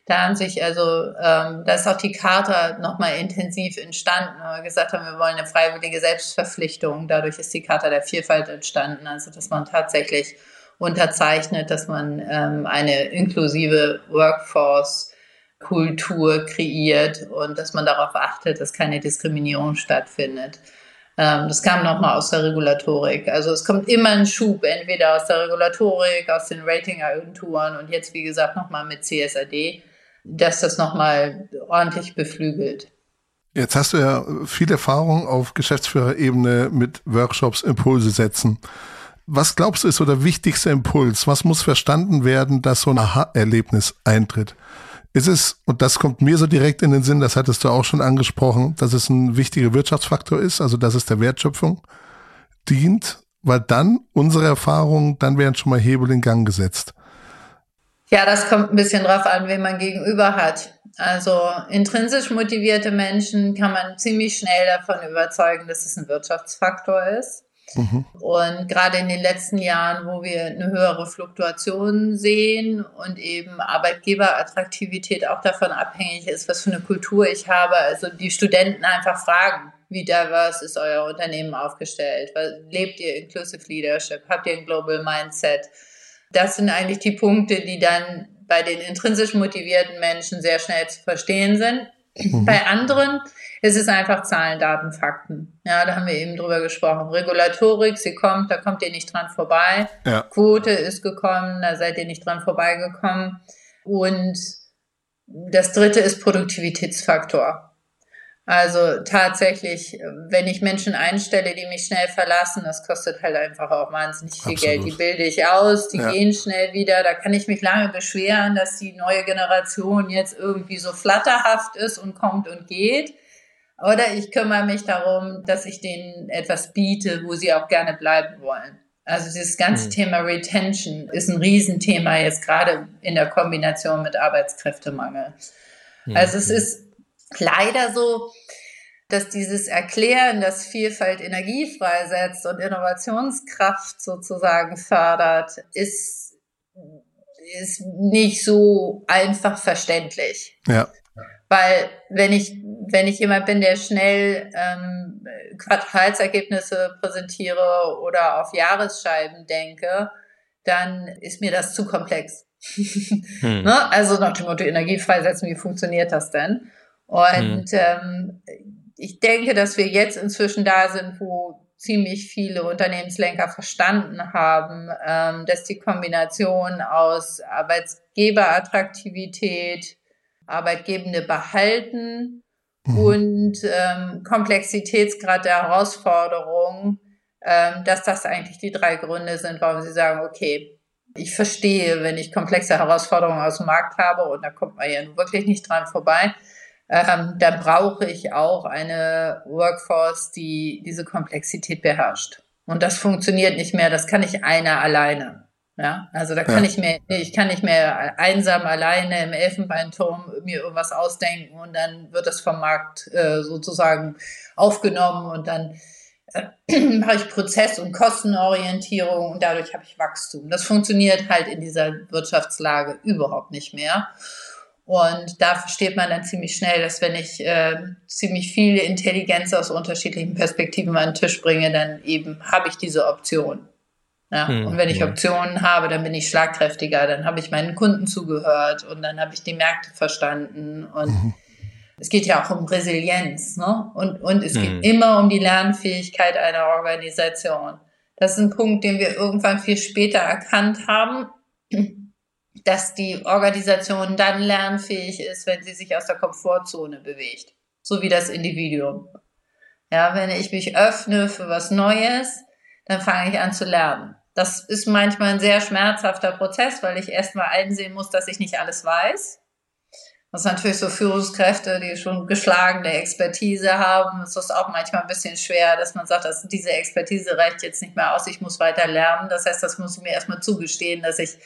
S4: da haben sich also, ähm, da ist auch die Charta nochmal intensiv entstanden, weil wir gesagt haben, wir wollen eine freiwillige Selbstverpflichtung. Dadurch ist die Charta der Vielfalt entstanden, also dass man tatsächlich unterzeichnet, dass man ähm, eine inklusive Workforce Kultur kreiert und dass man darauf achtet, dass keine Diskriminierung stattfindet. Ähm, das kam nochmal aus der Regulatorik. Also es kommt immer ein Schub, entweder aus der Regulatorik, aus den Ratingagenturen und jetzt, wie gesagt, nochmal mit CSRD, dass das nochmal ordentlich beflügelt.
S3: Jetzt hast du ja viel Erfahrung auf Geschäftsführerebene mit Workshops, Impulse setzen. Was glaubst du ist so der wichtigste Impuls? Was muss verstanden werden, dass so ein Aha-Erlebnis eintritt? Ist es, und das kommt mir so direkt in den Sinn, das hattest du auch schon angesprochen, dass es ein wichtiger Wirtschaftsfaktor ist, also dass es der Wertschöpfung dient, weil dann unsere Erfahrungen, dann werden schon mal Hebel in Gang gesetzt.
S4: Ja, das kommt ein bisschen drauf an, wen man gegenüber hat. Also intrinsisch motivierte Menschen kann man ziemlich schnell davon überzeugen, dass es ein Wirtschaftsfaktor ist. Mhm. Und gerade in den letzten Jahren, wo wir eine höhere Fluktuation sehen und eben Arbeitgeberattraktivität auch davon abhängig ist, was für eine Kultur ich habe, also die Studenten einfach fragen, wie diverse ist euer Unternehmen aufgestellt? Lebt ihr Inclusive Leadership? Habt ihr ein Global Mindset? Das sind eigentlich die Punkte, die dann bei den intrinsisch motivierten Menschen sehr schnell zu verstehen sind. Mhm. Bei anderen ist es einfach Zahlen, Daten, Fakten. Ja, da haben wir eben drüber gesprochen. Regulatorik, sie kommt, da kommt ihr nicht dran vorbei. Ja. Quote ist gekommen, da seid ihr nicht dran vorbeigekommen. Und das dritte ist Produktivitätsfaktor. Also tatsächlich, wenn ich Menschen einstelle, die mich schnell verlassen, das kostet halt einfach auch wahnsinnig viel Absolut. Geld. Die bilde ich aus, die ja. gehen schnell wieder. Da kann ich mich lange beschweren, dass die neue Generation jetzt irgendwie so flatterhaft ist und kommt und geht. Oder ich kümmere mich darum, dass ich denen etwas biete, wo sie auch gerne bleiben wollen. Also dieses ganze mhm. Thema Retention ist ein Riesenthema jetzt gerade in der Kombination mit Arbeitskräftemangel. Mhm. Also es ist leider so, dass dieses Erklären, dass Vielfalt Energie freisetzt und Innovationskraft sozusagen fördert, ist, ist nicht so einfach verständlich. Ja. Weil wenn ich, wenn ich jemand bin, der schnell ähm, Quartalsergebnisse präsentiere oder auf Jahresscheiben denke, dann ist mir das zu komplex. hm. ne? Also nach dem Motto Energie freisetzen, wie funktioniert das denn? Und mhm. ähm, ich denke, dass wir jetzt inzwischen da sind, wo ziemlich viele Unternehmenslenker verstanden haben, ähm, dass die Kombination aus Arbeitgeberattraktivität, Arbeitgebende behalten mhm. und ähm, Komplexitätsgrad der Herausforderung, ähm, dass das eigentlich die drei Gründe sind, warum sie sagen, okay, ich verstehe, wenn ich komplexe Herausforderungen aus dem Markt habe, und da kommt man ja wirklich nicht dran vorbei, ähm, dann brauche ich auch eine Workforce, die diese Komplexität beherrscht. Und das funktioniert nicht mehr, das kann nicht einer alleine. Ja, also da kann ja. ich mir, ich kann nicht mehr einsam alleine im Elfenbeinturm mir irgendwas ausdenken und dann wird das vom Markt äh, sozusagen aufgenommen und dann äh, mache ich Prozess- und Kostenorientierung und dadurch habe ich Wachstum. Das funktioniert halt in dieser Wirtschaftslage überhaupt nicht mehr. Und da versteht man dann ziemlich schnell, dass wenn ich äh, ziemlich viele Intelligenz aus unterschiedlichen Perspektiven an den Tisch bringe, dann eben habe ich diese Option. Ja? Mhm. Und wenn ich Optionen habe, dann bin ich schlagkräftiger, dann habe ich meinen Kunden zugehört und dann habe ich die Märkte verstanden. Und mhm. es geht ja auch um Resilienz. Ne? Und, und es mhm. geht immer um die Lernfähigkeit einer Organisation. Das ist ein Punkt, den wir irgendwann viel später erkannt haben dass die Organisation dann lernfähig ist, wenn sie sich aus der Komfortzone bewegt. So wie das Individuum. Ja, wenn ich mich öffne für was Neues, dann fange ich an zu lernen. Das ist manchmal ein sehr schmerzhafter Prozess, weil ich erstmal einsehen muss, dass ich nicht alles weiß. Das ist natürlich so Führungskräfte, die schon geschlagene Expertise haben. Ist auch manchmal ein bisschen schwer, dass man sagt, dass diese Expertise reicht jetzt nicht mehr aus, ich muss weiter lernen. Das heißt, das muss ich mir erstmal zugestehen, dass ich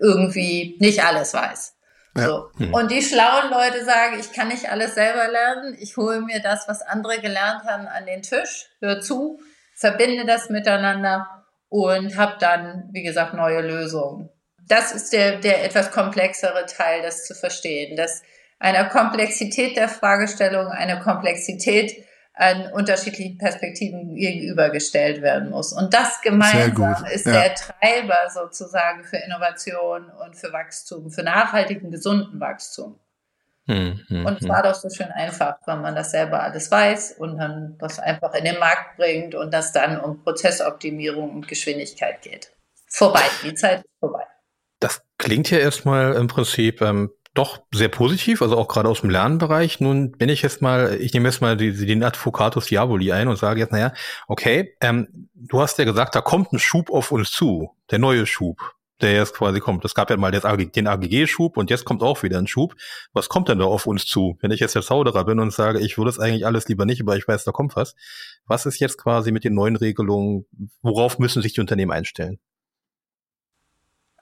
S4: irgendwie nicht alles weiß. Ja. So. Hm. Und die schlauen Leute sagen, ich kann nicht alles selber lernen, ich hole mir das, was andere gelernt haben, an den Tisch, hör zu, verbinde das miteinander und habe dann, wie gesagt, neue Lösungen. Das ist der, der etwas komplexere Teil, das zu verstehen, dass einer Komplexität der Fragestellung, eine Komplexität an unterschiedlichen Perspektiven gegenübergestellt werden muss. Und das gemeinsam ist ja. der Treiber sozusagen für Innovation und für Wachstum, für nachhaltigen, gesunden Wachstum. Hm, hm, und es hm. war doch so schön einfach, wenn man das selber alles weiß und dann das einfach in den Markt bringt und das dann um Prozessoptimierung und Geschwindigkeit geht. Vorbei, die Zeit ist vorbei.
S5: Das klingt ja erstmal im Prinzip ähm, doch sehr positiv, also auch gerade aus dem Lernbereich. Nun bin ich jetzt mal, ich nehme jetzt mal die, den Advocatus Diaboli ein und sage jetzt, naja, okay, ähm, du hast ja gesagt, da kommt ein Schub auf uns zu, der neue Schub, der jetzt quasi kommt. Es gab ja mal den AGG-Schub und jetzt kommt auch wieder ein Schub. Was kommt denn da auf uns zu? Wenn ich jetzt der Zauderer bin und sage, ich würde es eigentlich alles lieber nicht, aber ich weiß, da kommt was. Was ist jetzt quasi mit den neuen Regelungen? Worauf müssen sich die Unternehmen einstellen?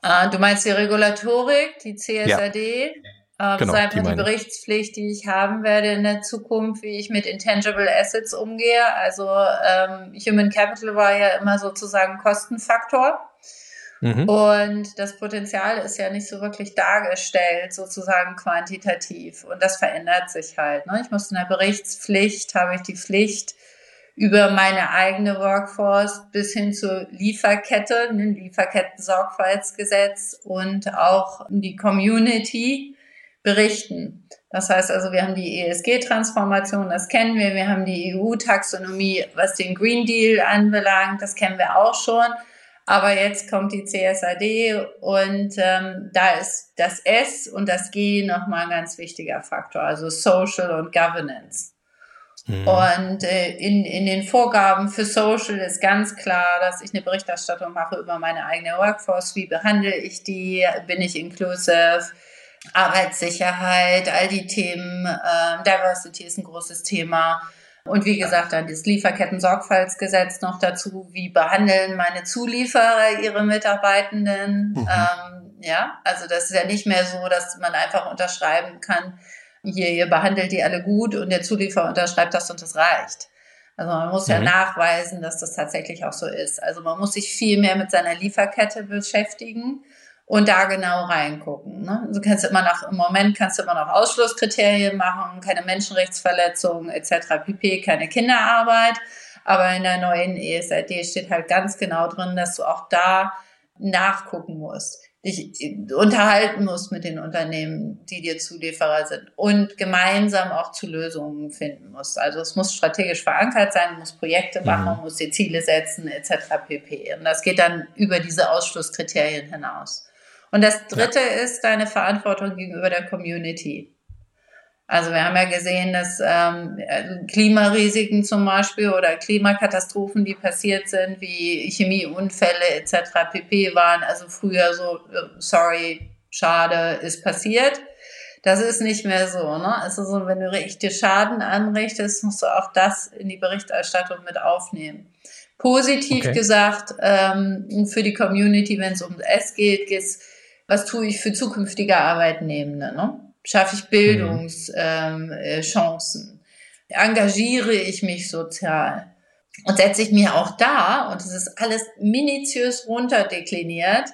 S4: Ah, du meinst die Regulatorik, die CSRD? Ja. Äh, genau, das ist einfach die, die Berichtspflicht, die ich haben werde in der Zukunft, wie ich mit Intangible Assets umgehe. Also ähm, Human Capital war ja immer sozusagen Kostenfaktor. Mhm. Und das Potenzial ist ja nicht so wirklich dargestellt, sozusagen quantitativ. Und das verändert sich halt. Ne? Ich muss in der Berichtspflicht, habe ich die Pflicht, über meine eigene Workforce bis hin zur Lieferkette, ein Lieferketten-Sorgfaltsgesetz und auch die Community berichten. Das heißt also, wir haben die ESG-Transformation, das kennen wir, wir haben die EU-Taxonomie, was den Green Deal anbelangt, das kennen wir auch schon. Aber jetzt kommt die CSAD und ähm, da ist das S und das G nochmal ein ganz wichtiger Faktor, also Social und Governance. Mhm. Und äh, in, in den Vorgaben für Social ist ganz klar, dass ich eine Berichterstattung mache über meine eigene Workforce. Wie behandle ich die? Bin ich inclusive? Arbeitssicherheit, all die Themen. Äh, Diversity ist ein großes Thema. Und wie gesagt, dann das Lieferketten-Sorgfaltsgesetz noch dazu. Wie behandeln meine Zulieferer ihre Mitarbeitenden? Mhm. Ähm, ja, also das ist ja nicht mehr so, dass man einfach unterschreiben kann, hier, ihr behandelt die alle gut und der Zulieferer unterschreibt das und das reicht. Also man muss ja mhm. nachweisen, dass das tatsächlich auch so ist. Also man muss sich viel mehr mit seiner Lieferkette beschäftigen und da genau reingucken. Ne? Also kannst du immer noch, im Moment kannst du immer noch Ausschlusskriterien machen, keine Menschenrechtsverletzungen etc. pp, keine Kinderarbeit. Aber in der neuen ESRD steht halt ganz genau drin, dass du auch da nachgucken musst dich unterhalten musst mit den Unternehmen, die dir Zulieferer sind und gemeinsam auch zu Lösungen finden musst. Also es muss strategisch verankert sein, muss Projekte mhm. machen, mhm. muss dir Ziele setzen etc. pp. Und das geht dann über diese Ausschlusskriterien hinaus. Und das Dritte ja. ist deine Verantwortung gegenüber der Community. Also wir haben ja gesehen, dass ähm, also Klimarisiken zum Beispiel oder Klimakatastrophen, die passiert sind, wie Chemieunfälle etc. pp. waren also früher so, äh, sorry, schade, ist passiert. Das ist nicht mehr so. Ne? Also so, wenn du richtig Schaden anrichtest, musst du auch das in die Berichterstattung mit aufnehmen. Positiv okay. gesagt, ähm, für die Community, wenn es um S geht, geht's, was tue ich für zukünftige Arbeitnehmende? Ne? Schaffe ich Bildungschancen, mhm. äh, engagiere ich mich sozial und setze ich mir auch da, und es ist alles minutiös runterdekliniert,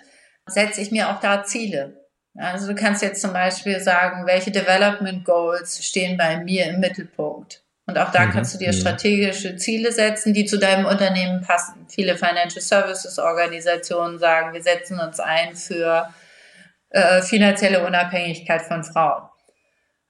S4: setze ich mir auch da Ziele. Also du kannst jetzt zum Beispiel sagen, welche Development Goals stehen bei mir im Mittelpunkt. Und auch da mhm. kannst du dir mhm. strategische Ziele setzen, die zu deinem Unternehmen passen. Viele Financial Services Organisationen sagen, wir setzen uns ein für äh, finanzielle Unabhängigkeit von Frauen.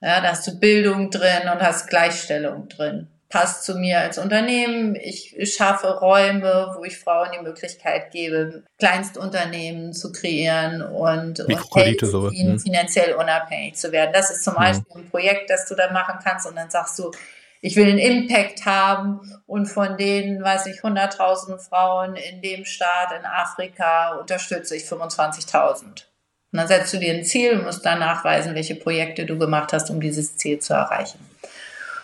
S4: Ja, da hast du Bildung drin und hast Gleichstellung drin. Passt zu mir als Unternehmen. Ich schaffe Räume, wo ich Frauen die Möglichkeit gebe, Kleinstunternehmen zu kreieren und, und
S5: sowas,
S4: ihnen ne? finanziell unabhängig zu werden. Das ist zum Beispiel ein Projekt, das du dann machen kannst und dann sagst du, ich will einen Impact haben und von denen, weiß ich, 100.000 Frauen in dem Staat in Afrika unterstütze ich 25.000. Und dann setzt du dir ein Ziel und musst dann nachweisen, welche Projekte du gemacht hast, um dieses Ziel zu erreichen.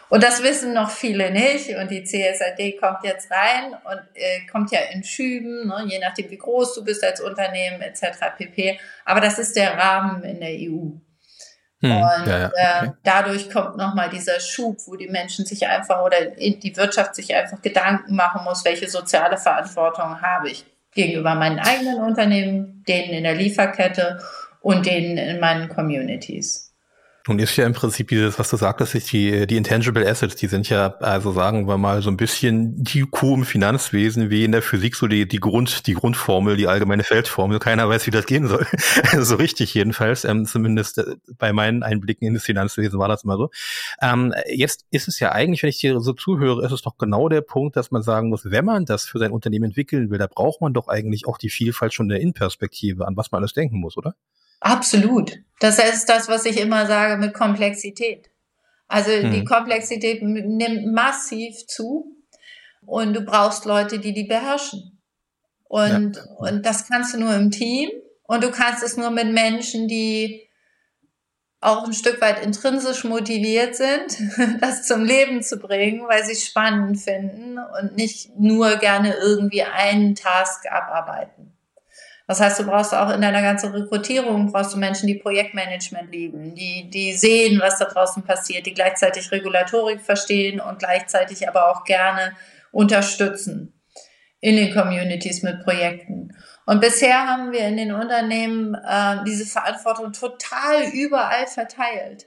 S4: Und das wissen noch viele nicht. Und die CSRD kommt jetzt rein und äh, kommt ja in Schüben, ne, je nachdem, wie groß du bist als Unternehmen etc. pp. Aber das ist der Rahmen in der EU. Hm, und ja, ja, okay. äh, dadurch kommt nochmal dieser Schub, wo die Menschen sich einfach oder die Wirtschaft sich einfach Gedanken machen muss, welche soziale Verantwortung habe ich gegenüber meinen eigenen Unternehmen, denen in der Lieferkette und denen in meinen Communities.
S5: Nun ist ja im Prinzip dieses, was du sagtest, die, die Intangible Assets, die sind ja, also sagen wir mal, so ein bisschen die Kuh im Finanzwesen, wie in der Physik so die, die Grund, die Grundformel, die allgemeine Feldformel. Keiner weiß, wie das gehen soll. so richtig jedenfalls, ähm, zumindest äh, bei meinen Einblicken in das Finanzwesen war das immer so. Ähm, jetzt ist es ja eigentlich, wenn ich dir so zuhöre, ist es doch genau der Punkt, dass man sagen muss, wenn man das für sein Unternehmen entwickeln will, da braucht man doch eigentlich auch die Vielfalt schon der Innenperspektive, an was man alles denken muss, oder?
S4: Absolut. Das ist das, was ich immer sage mit Komplexität. Also hm. die Komplexität nimmt massiv zu und du brauchst Leute, die die beherrschen. Und, ja. und das kannst du nur im Team und du kannst es nur mit Menschen, die auch ein Stück weit intrinsisch motiviert sind, das zum Leben zu bringen, weil sie es spannend finden und nicht nur gerne irgendwie einen Task abarbeiten. Das heißt, du brauchst auch in deiner ganzen Rekrutierung brauchst du Menschen, die Projektmanagement lieben, die, die sehen, was da draußen passiert, die gleichzeitig Regulatorik verstehen und gleichzeitig aber auch gerne unterstützen in den Communities mit Projekten. Und bisher haben wir in den Unternehmen äh, diese Verantwortung total überall verteilt.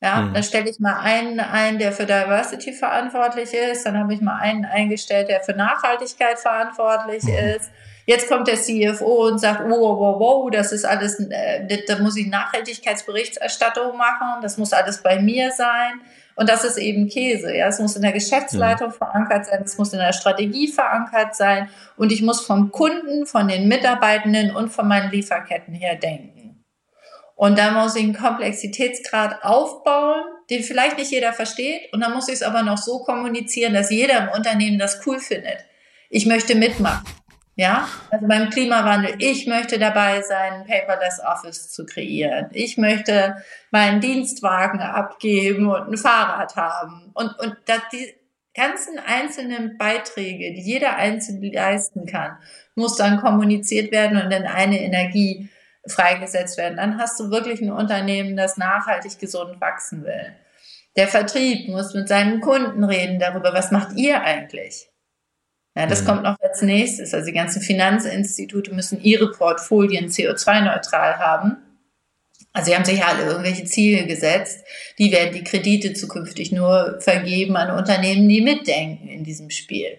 S4: Ja, mhm. da stelle ich mal einen ein, der für Diversity verantwortlich ist, dann habe ich mal einen eingestellt, der für Nachhaltigkeit verantwortlich mhm. ist. Jetzt kommt der CFO und sagt, wow, wow, wow, das ist alles, äh, da muss ich Nachhaltigkeitsberichterstattung machen, das muss alles bei mir sein. Und das ist eben Käse. Ja, es muss in der Geschäftsleitung mhm. verankert sein, es muss in der Strategie verankert sein und ich muss vom Kunden, von den Mitarbeitenden und von meinen Lieferketten her denken. Und da muss ich einen Komplexitätsgrad aufbauen, den vielleicht nicht jeder versteht. Und dann muss ich es aber noch so kommunizieren, dass jeder im Unternehmen das cool findet. Ich möchte mitmachen. Ja, also beim Klimawandel, ich möchte dabei sein, ein Paperless Office zu kreieren. Ich möchte meinen Dienstwagen abgeben und ein Fahrrad haben. Und, und dass die ganzen einzelnen Beiträge, die jeder Einzelne leisten kann, muss dann kommuniziert werden und in eine Energie freigesetzt werden. Dann hast du wirklich ein Unternehmen, das nachhaltig gesund wachsen will. Der Vertrieb muss mit seinen Kunden reden darüber, was macht ihr eigentlich? Ja, das mhm. kommt noch als nächstes. Also die ganzen Finanzinstitute müssen ihre Portfolien CO2-neutral haben. Also sie haben sich alle irgendwelche Ziele gesetzt. Die werden die Kredite zukünftig nur vergeben an Unternehmen, die mitdenken in diesem Spiel.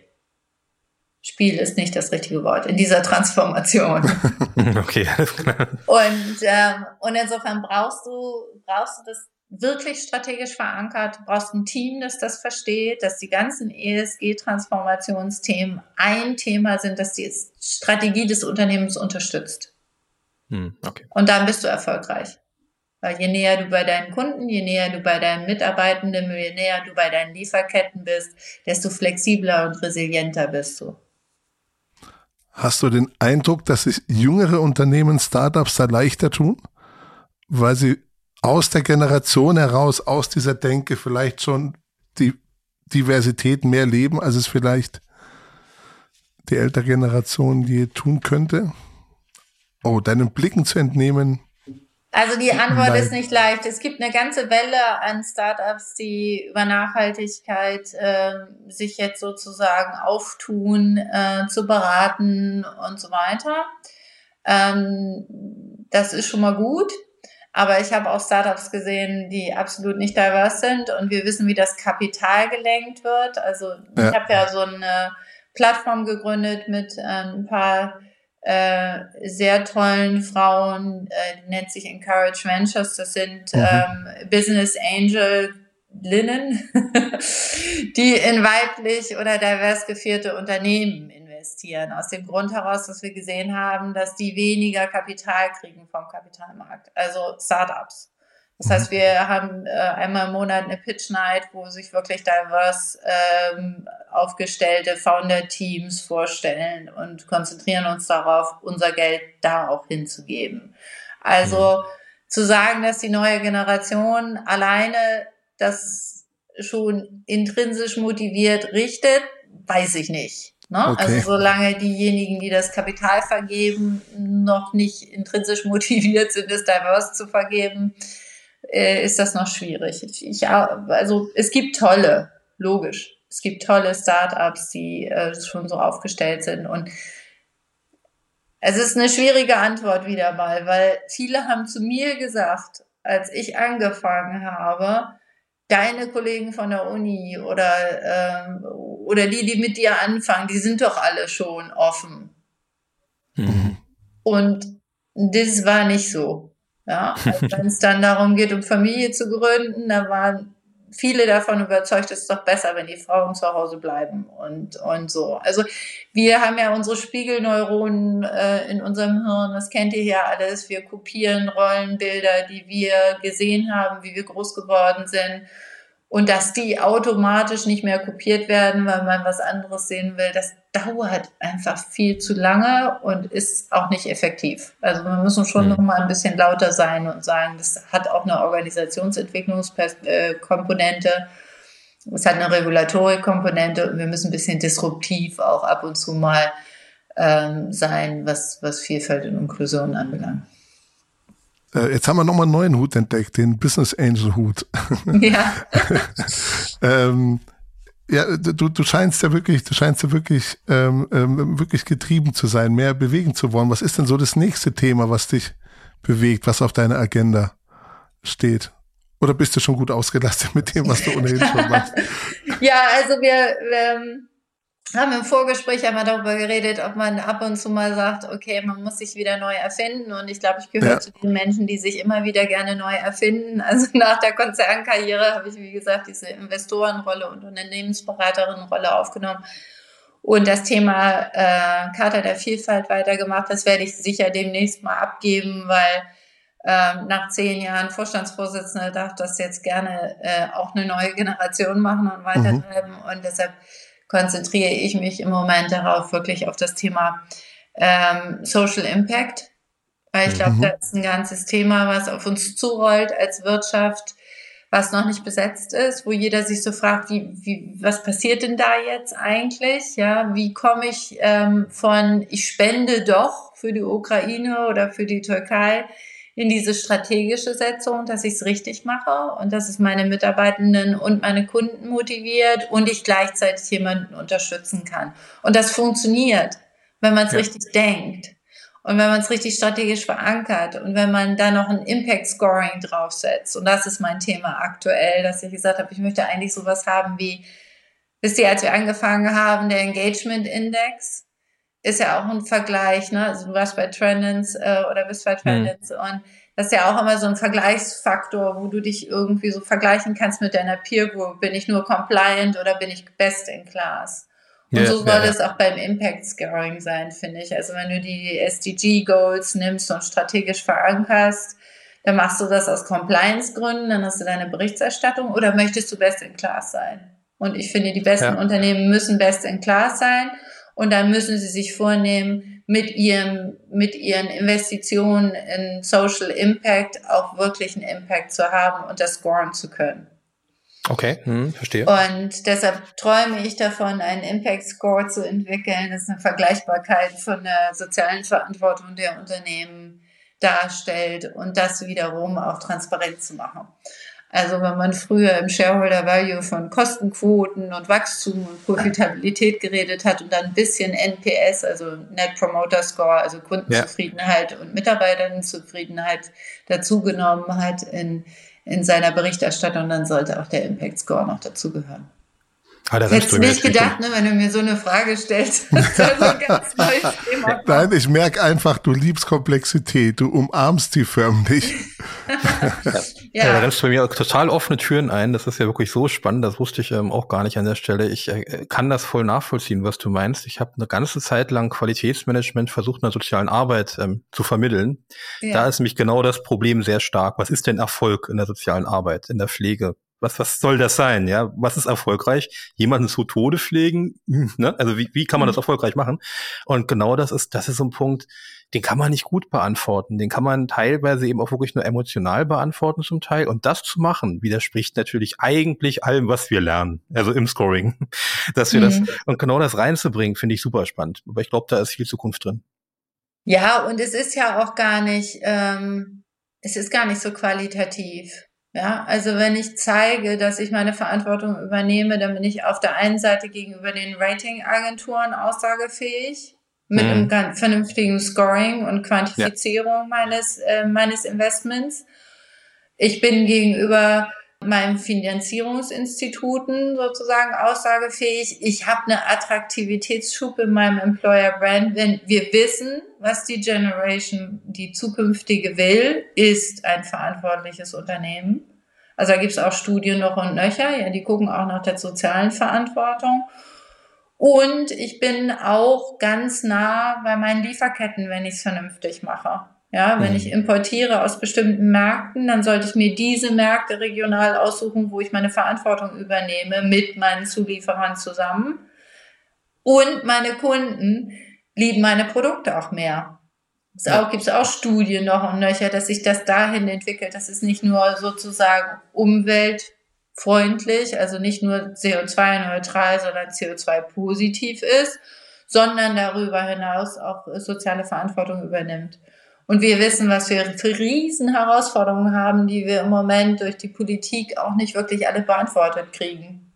S4: Spiel ist nicht das richtige Wort in dieser Transformation.
S5: okay, alles klar.
S4: Und, ähm, und insofern brauchst du, brauchst du das wirklich strategisch verankert. Du brauchst ein Team, das das versteht, dass die ganzen ESG-Transformationsthemen ein Thema sind, das die Strategie des Unternehmens unterstützt. Hm, okay. Und dann bist du erfolgreich. Weil je näher du bei deinen Kunden, je näher du bei deinen Mitarbeitenden, je näher du bei deinen Lieferketten bist, desto flexibler und resilienter bist du.
S3: Hast du den Eindruck, dass sich jüngere Unternehmen, Startups da leichter tun, weil sie aus der Generation heraus, aus dieser Denke vielleicht schon die Diversität mehr leben, als es vielleicht die ältere Generation je tun könnte? Oh, deinen Blicken zu entnehmen.
S4: Also die Antwort Nein. ist nicht leicht. Es gibt eine ganze Welle an Startups, die über Nachhaltigkeit äh, sich jetzt sozusagen auftun, äh, zu beraten und so weiter. Ähm, das ist schon mal gut. Aber ich habe auch Startups gesehen, die absolut nicht divers sind und wir wissen, wie das Kapital gelenkt wird. Also ja. ich habe ja so eine Plattform gegründet mit äh, ein paar äh, sehr tollen Frauen, äh, die nennt sich Encourage Ventures. Das sind mhm. ähm, Business Angel Linnen, die in weiblich oder divers geführte Unternehmen investieren. Aus dem Grund heraus, dass wir gesehen haben, dass die weniger Kapital kriegen vom Kapitalmarkt, also Startups. Das heißt, wir haben äh, einmal im Monat eine Pitch Night, wo sich wirklich diverse ähm, aufgestellte Founder-Teams vorstellen und konzentrieren uns darauf, unser Geld da auch hinzugeben. Also mhm. zu sagen, dass die neue Generation alleine das schon intrinsisch motiviert richtet, weiß ich nicht. Ne? Okay. Also solange diejenigen, die das Kapital vergeben, noch nicht intrinsisch motiviert sind, es divers zu vergeben, äh, ist das noch schwierig. Ich, also es gibt tolle, logisch. Es gibt tolle Startups, die äh, schon so aufgestellt sind und es ist eine schwierige Antwort wieder mal, weil viele haben zu mir gesagt, als ich angefangen habe, deine Kollegen von der Uni oder, ähm, oder die, die mit dir anfangen, die sind doch alle schon offen. Mhm. Und das war nicht so. Ja, wenn es dann darum geht, um Familie zu gründen, da waren viele davon überzeugt, es ist doch besser, wenn die Frauen zu Hause bleiben und, und so. Also wir haben ja unsere Spiegelneuronen äh, in unserem Hirn, das kennt ihr ja alles. Wir kopieren Rollenbilder, die wir gesehen haben, wie wir groß geworden sind und dass die automatisch nicht mehr kopiert werden, weil man was anderes sehen will, das dauert einfach viel zu lange und ist auch nicht effektiv. Also wir müssen schon mhm. noch mal ein bisschen lauter sein und sagen, das hat auch eine Organisationsentwicklungskomponente, es hat eine Regulatorikkomponente und wir müssen ein bisschen disruptiv auch ab und zu mal ähm, sein, was, was Vielfalt und Inklusion anbelangt.
S3: Äh, jetzt haben wir nochmal einen neuen Hut entdeckt, den Business Angel Hut. Ja. ähm, ja, du, du scheinst ja wirklich, du scheinst ja wirklich, ähm, ähm, wirklich getrieben zu sein, mehr bewegen zu wollen. Was ist denn so das nächste Thema, was dich bewegt, was auf deiner Agenda steht? Oder bist du schon gut ausgelastet mit dem, was du ohnehin schon machst?
S4: ja, also wir, ähm, haben im Vorgespräch einmal darüber geredet, ob man ab und zu mal sagt, okay, man muss sich wieder neu erfinden. Und ich glaube, ich gehöre ja. zu den Menschen, die sich immer wieder gerne neu erfinden. Also nach der Konzernkarriere habe ich, wie gesagt, diese Investorenrolle und Unternehmensberaterinnenrolle aufgenommen und das Thema äh, Charta der Vielfalt weitergemacht. Das werde ich sicher demnächst mal abgeben, weil äh, nach zehn Jahren Vorstandsvorsitzende darf das jetzt gerne äh, auch eine neue Generation machen und weitertreiben. Mhm. Und deshalb konzentriere ich mich im Moment darauf, wirklich auf das Thema ähm, Social Impact. Weil ich glaube, mhm. das ist ein ganzes Thema, was auf uns zurollt als Wirtschaft, was noch nicht besetzt ist, wo jeder sich so fragt, wie, wie, was passiert denn da jetzt eigentlich? Ja, wie komme ich ähm, von ich spende doch für die Ukraine oder für die Türkei in diese strategische Setzung, dass ich es richtig mache und dass es meine Mitarbeitenden und meine Kunden motiviert und ich gleichzeitig jemanden unterstützen kann. Und das funktioniert, wenn man es ja. richtig denkt und wenn man es richtig strategisch verankert und wenn man da noch ein Impact Scoring draufsetzt. Und das ist mein Thema aktuell, dass ich gesagt habe, ich möchte eigentlich sowas haben wie, wisst ihr, als wir angefangen haben, der Engagement Index, ist ja auch ein Vergleich, ne? Also du warst bei Trendens äh, oder bist bei Trendens mhm. und das ist ja auch immer so ein Vergleichsfaktor, wo du dich irgendwie so vergleichen kannst mit deiner Peer Group. Bin ich nur compliant oder bin ich best in class? Und ja, so soll ja, es auch beim Impact Scoring sein, finde ich. Also wenn du die SDG Goals nimmst und strategisch verankerst, dann machst du das aus Compliance-Gründen, dann hast du deine Berichterstattung oder möchtest du best in class sein? Und ich finde, die besten ja. Unternehmen müssen best in class sein und dann müssen sie sich vornehmen, mit ihrem, mit ihren Investitionen in Social Impact auch wirklich einen Impact zu haben und das scoren zu können.
S5: Okay, hm, verstehe.
S4: Und deshalb träume ich davon, einen Impact Score zu entwickeln, das eine Vergleichbarkeit von der sozialen Verantwortung der Unternehmen darstellt und das wiederum auch transparent zu machen. Also wenn man früher im Shareholder Value von Kostenquoten und Wachstum und Profitabilität geredet hat und dann ein bisschen NPS, also Net Promoter Score, also Kundenzufriedenheit ja. und Mitarbeiterzufriedenheit dazugenommen hat in, in seiner Berichterstattung, dann sollte auch der Impact Score noch dazugehören. Ah, das Hättest du nicht gedacht, ne, wenn du mir so eine Frage stellst. Das ist ein
S3: ganz neues Thema. Nein, ich merke einfach, du liebst Komplexität, du umarmst die förmlich.
S5: ja. ja, da rennst du bei mir total offene Türen ein. Das ist ja wirklich so spannend, das wusste ich ähm, auch gar nicht an der Stelle. Ich äh, kann das voll nachvollziehen, was du meinst. Ich habe eine ganze Zeit lang Qualitätsmanagement versucht, in der sozialen Arbeit ähm, zu vermitteln. Ja. Da ist nämlich genau das Problem sehr stark. Was ist denn Erfolg in der sozialen Arbeit, in der Pflege? Was, was soll das sein? Ja, was ist erfolgreich? Jemanden zu Tode pflegen? Hm, ne? Also wie, wie kann man das mhm. erfolgreich machen? Und genau das ist, das ist so ein Punkt, den kann man nicht gut beantworten. Den kann man teilweise eben auch wirklich nur emotional beantworten zum Teil. Und das zu machen, widerspricht natürlich eigentlich allem, was wir lernen. Also im Scoring. Dass wir mhm. das, und genau das reinzubringen, finde ich super spannend. Aber ich glaube, da ist viel Zukunft drin.
S4: Ja, und es ist ja auch gar nicht, ähm, es ist gar nicht so qualitativ. Ja, also wenn ich zeige, dass ich meine Verantwortung übernehme, dann bin ich auf der einen Seite gegenüber den Ratingagenturen aussagefähig mit mhm. einem ganz vernünftigen Scoring und Quantifizierung ja. meines, äh, meines Investments. Ich bin gegenüber meinen Finanzierungsinstituten sozusagen aussagefähig. Ich habe eine Attraktivitätsschub in meinem Employer Brand, wenn wir wissen, was die Generation, die zukünftige will, ist ein verantwortliches Unternehmen. Also da gibt es auch Studien noch und nöcher, ja, die gucken auch nach der sozialen Verantwortung. Und ich bin auch ganz nah bei meinen Lieferketten, wenn ich es vernünftig mache. Ja, wenn mhm. ich importiere aus bestimmten Märkten, dann sollte ich mir diese Märkte regional aussuchen, wo ich meine Verantwortung übernehme mit meinen Zulieferern zusammen. Und meine Kunden lieben meine Produkte auch mehr. Es ja. gibt auch Studien noch und nöcher, dass sich das dahin entwickelt, dass es nicht nur sozusagen umweltfreundlich, also nicht nur CO2-neutral, sondern CO2-positiv ist, sondern darüber hinaus auch soziale Verantwortung übernimmt. Und wir wissen, was wir für Riesenherausforderungen haben, die wir im Moment durch die Politik auch nicht wirklich alle beantwortet kriegen.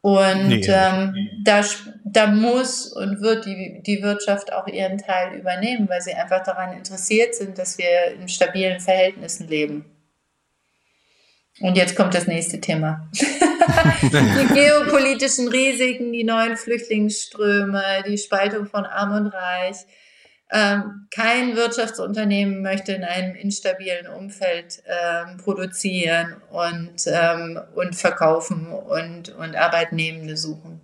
S4: Und nee. ähm, da, da muss und wird die, die Wirtschaft auch ihren Teil übernehmen, weil sie einfach daran interessiert sind, dass wir in stabilen Verhältnissen leben. Und jetzt kommt das nächste Thema. die geopolitischen Risiken, die neuen Flüchtlingsströme, die Spaltung von Arm und Reich, kein Wirtschaftsunternehmen möchte in einem instabilen Umfeld ähm, produzieren und, ähm, und verkaufen und, und Arbeitnehmende suchen.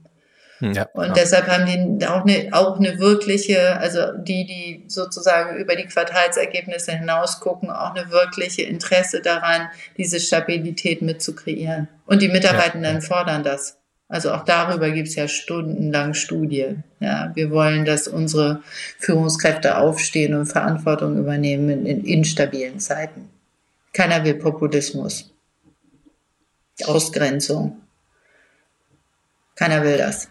S4: Hm, ja, und ja. deshalb haben die auch eine, auch eine wirkliche, also die, die sozusagen über die Quartalsergebnisse hinaus gucken, auch eine wirkliche Interesse daran, diese Stabilität mitzukreieren. Und die Mitarbeitenden ja. fordern das. Also auch darüber gibt es ja stundenlang Studien. Ja, wir wollen, dass unsere Führungskräfte aufstehen und Verantwortung übernehmen in, in instabilen Zeiten. Keiner will Populismus. Ausgrenzung. Keiner will das.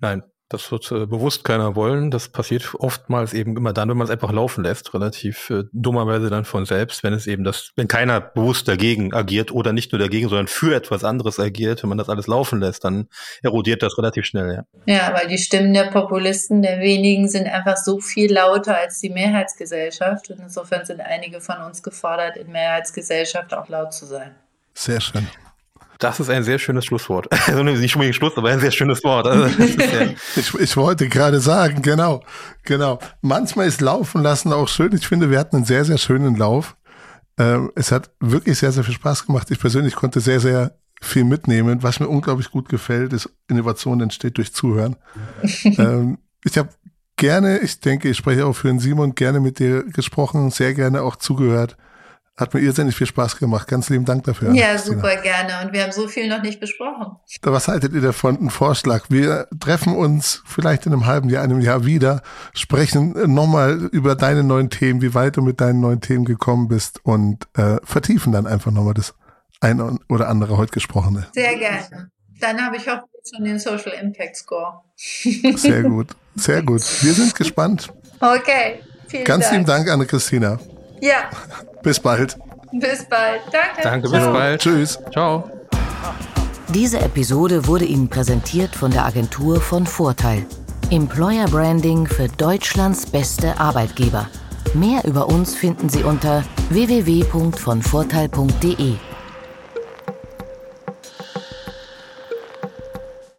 S5: Nein, das wird äh, bewusst keiner wollen. Das passiert oftmals eben immer dann, wenn man es einfach laufen lässt, relativ äh, dummerweise dann von selbst, wenn es eben das, wenn keiner bewusst dagegen agiert oder nicht nur dagegen, sondern für etwas anderes agiert, wenn man das alles laufen lässt, dann erodiert das relativ schnell, ja.
S4: Ja, weil die Stimmen der Populisten, der wenigen, sind einfach so viel lauter als die Mehrheitsgesellschaft. Und insofern sind einige von uns gefordert, in Mehrheitsgesellschaft auch laut zu sein.
S3: Sehr schön.
S5: Das ist ein sehr schönes Schlusswort. Also nicht unbedingt Schluss, aber ein sehr schönes Wort. Also,
S3: ich, ich wollte gerade sagen, genau, genau. Manchmal ist Laufen lassen auch schön. Ich finde, wir hatten einen sehr, sehr schönen Lauf. Ähm, es hat wirklich sehr, sehr viel Spaß gemacht. Ich persönlich konnte sehr, sehr viel mitnehmen. Was mir unglaublich gut gefällt, ist, Innovation entsteht durch Zuhören. ähm, ich habe gerne, ich denke, ich spreche auch für den Simon, gerne mit dir gesprochen, sehr gerne auch zugehört. Hat mir irrsinnig viel Spaß gemacht. Ganz lieben Dank dafür.
S4: Ja, super gerne. Und wir haben so viel noch nicht besprochen.
S3: Was haltet ihr davon? Ein Vorschlag. Wir treffen uns vielleicht in einem halben Jahr, einem Jahr wieder, sprechen nochmal über deine neuen Themen, wie weit du mit deinen neuen Themen gekommen bist und äh, vertiefen dann einfach nochmal das eine oder andere heute gesprochene.
S4: Sehr gerne. Dann habe ich hoffentlich schon den Social Impact Score.
S3: Sehr gut. Sehr gut. Wir sind gespannt.
S4: Okay.
S3: Vielen Ganz Dank. lieben Dank, Anne-Christina.
S4: Ja.
S3: Bis bald.
S4: Bis bald. Danke.
S5: Danke, bis bald.
S3: Tschüss.
S5: Ciao.
S2: Diese Episode wurde Ihnen präsentiert von der Agentur von Vorteil. Employer Branding für Deutschlands beste Arbeitgeber. Mehr über uns finden Sie unter www.vonvorteil.de.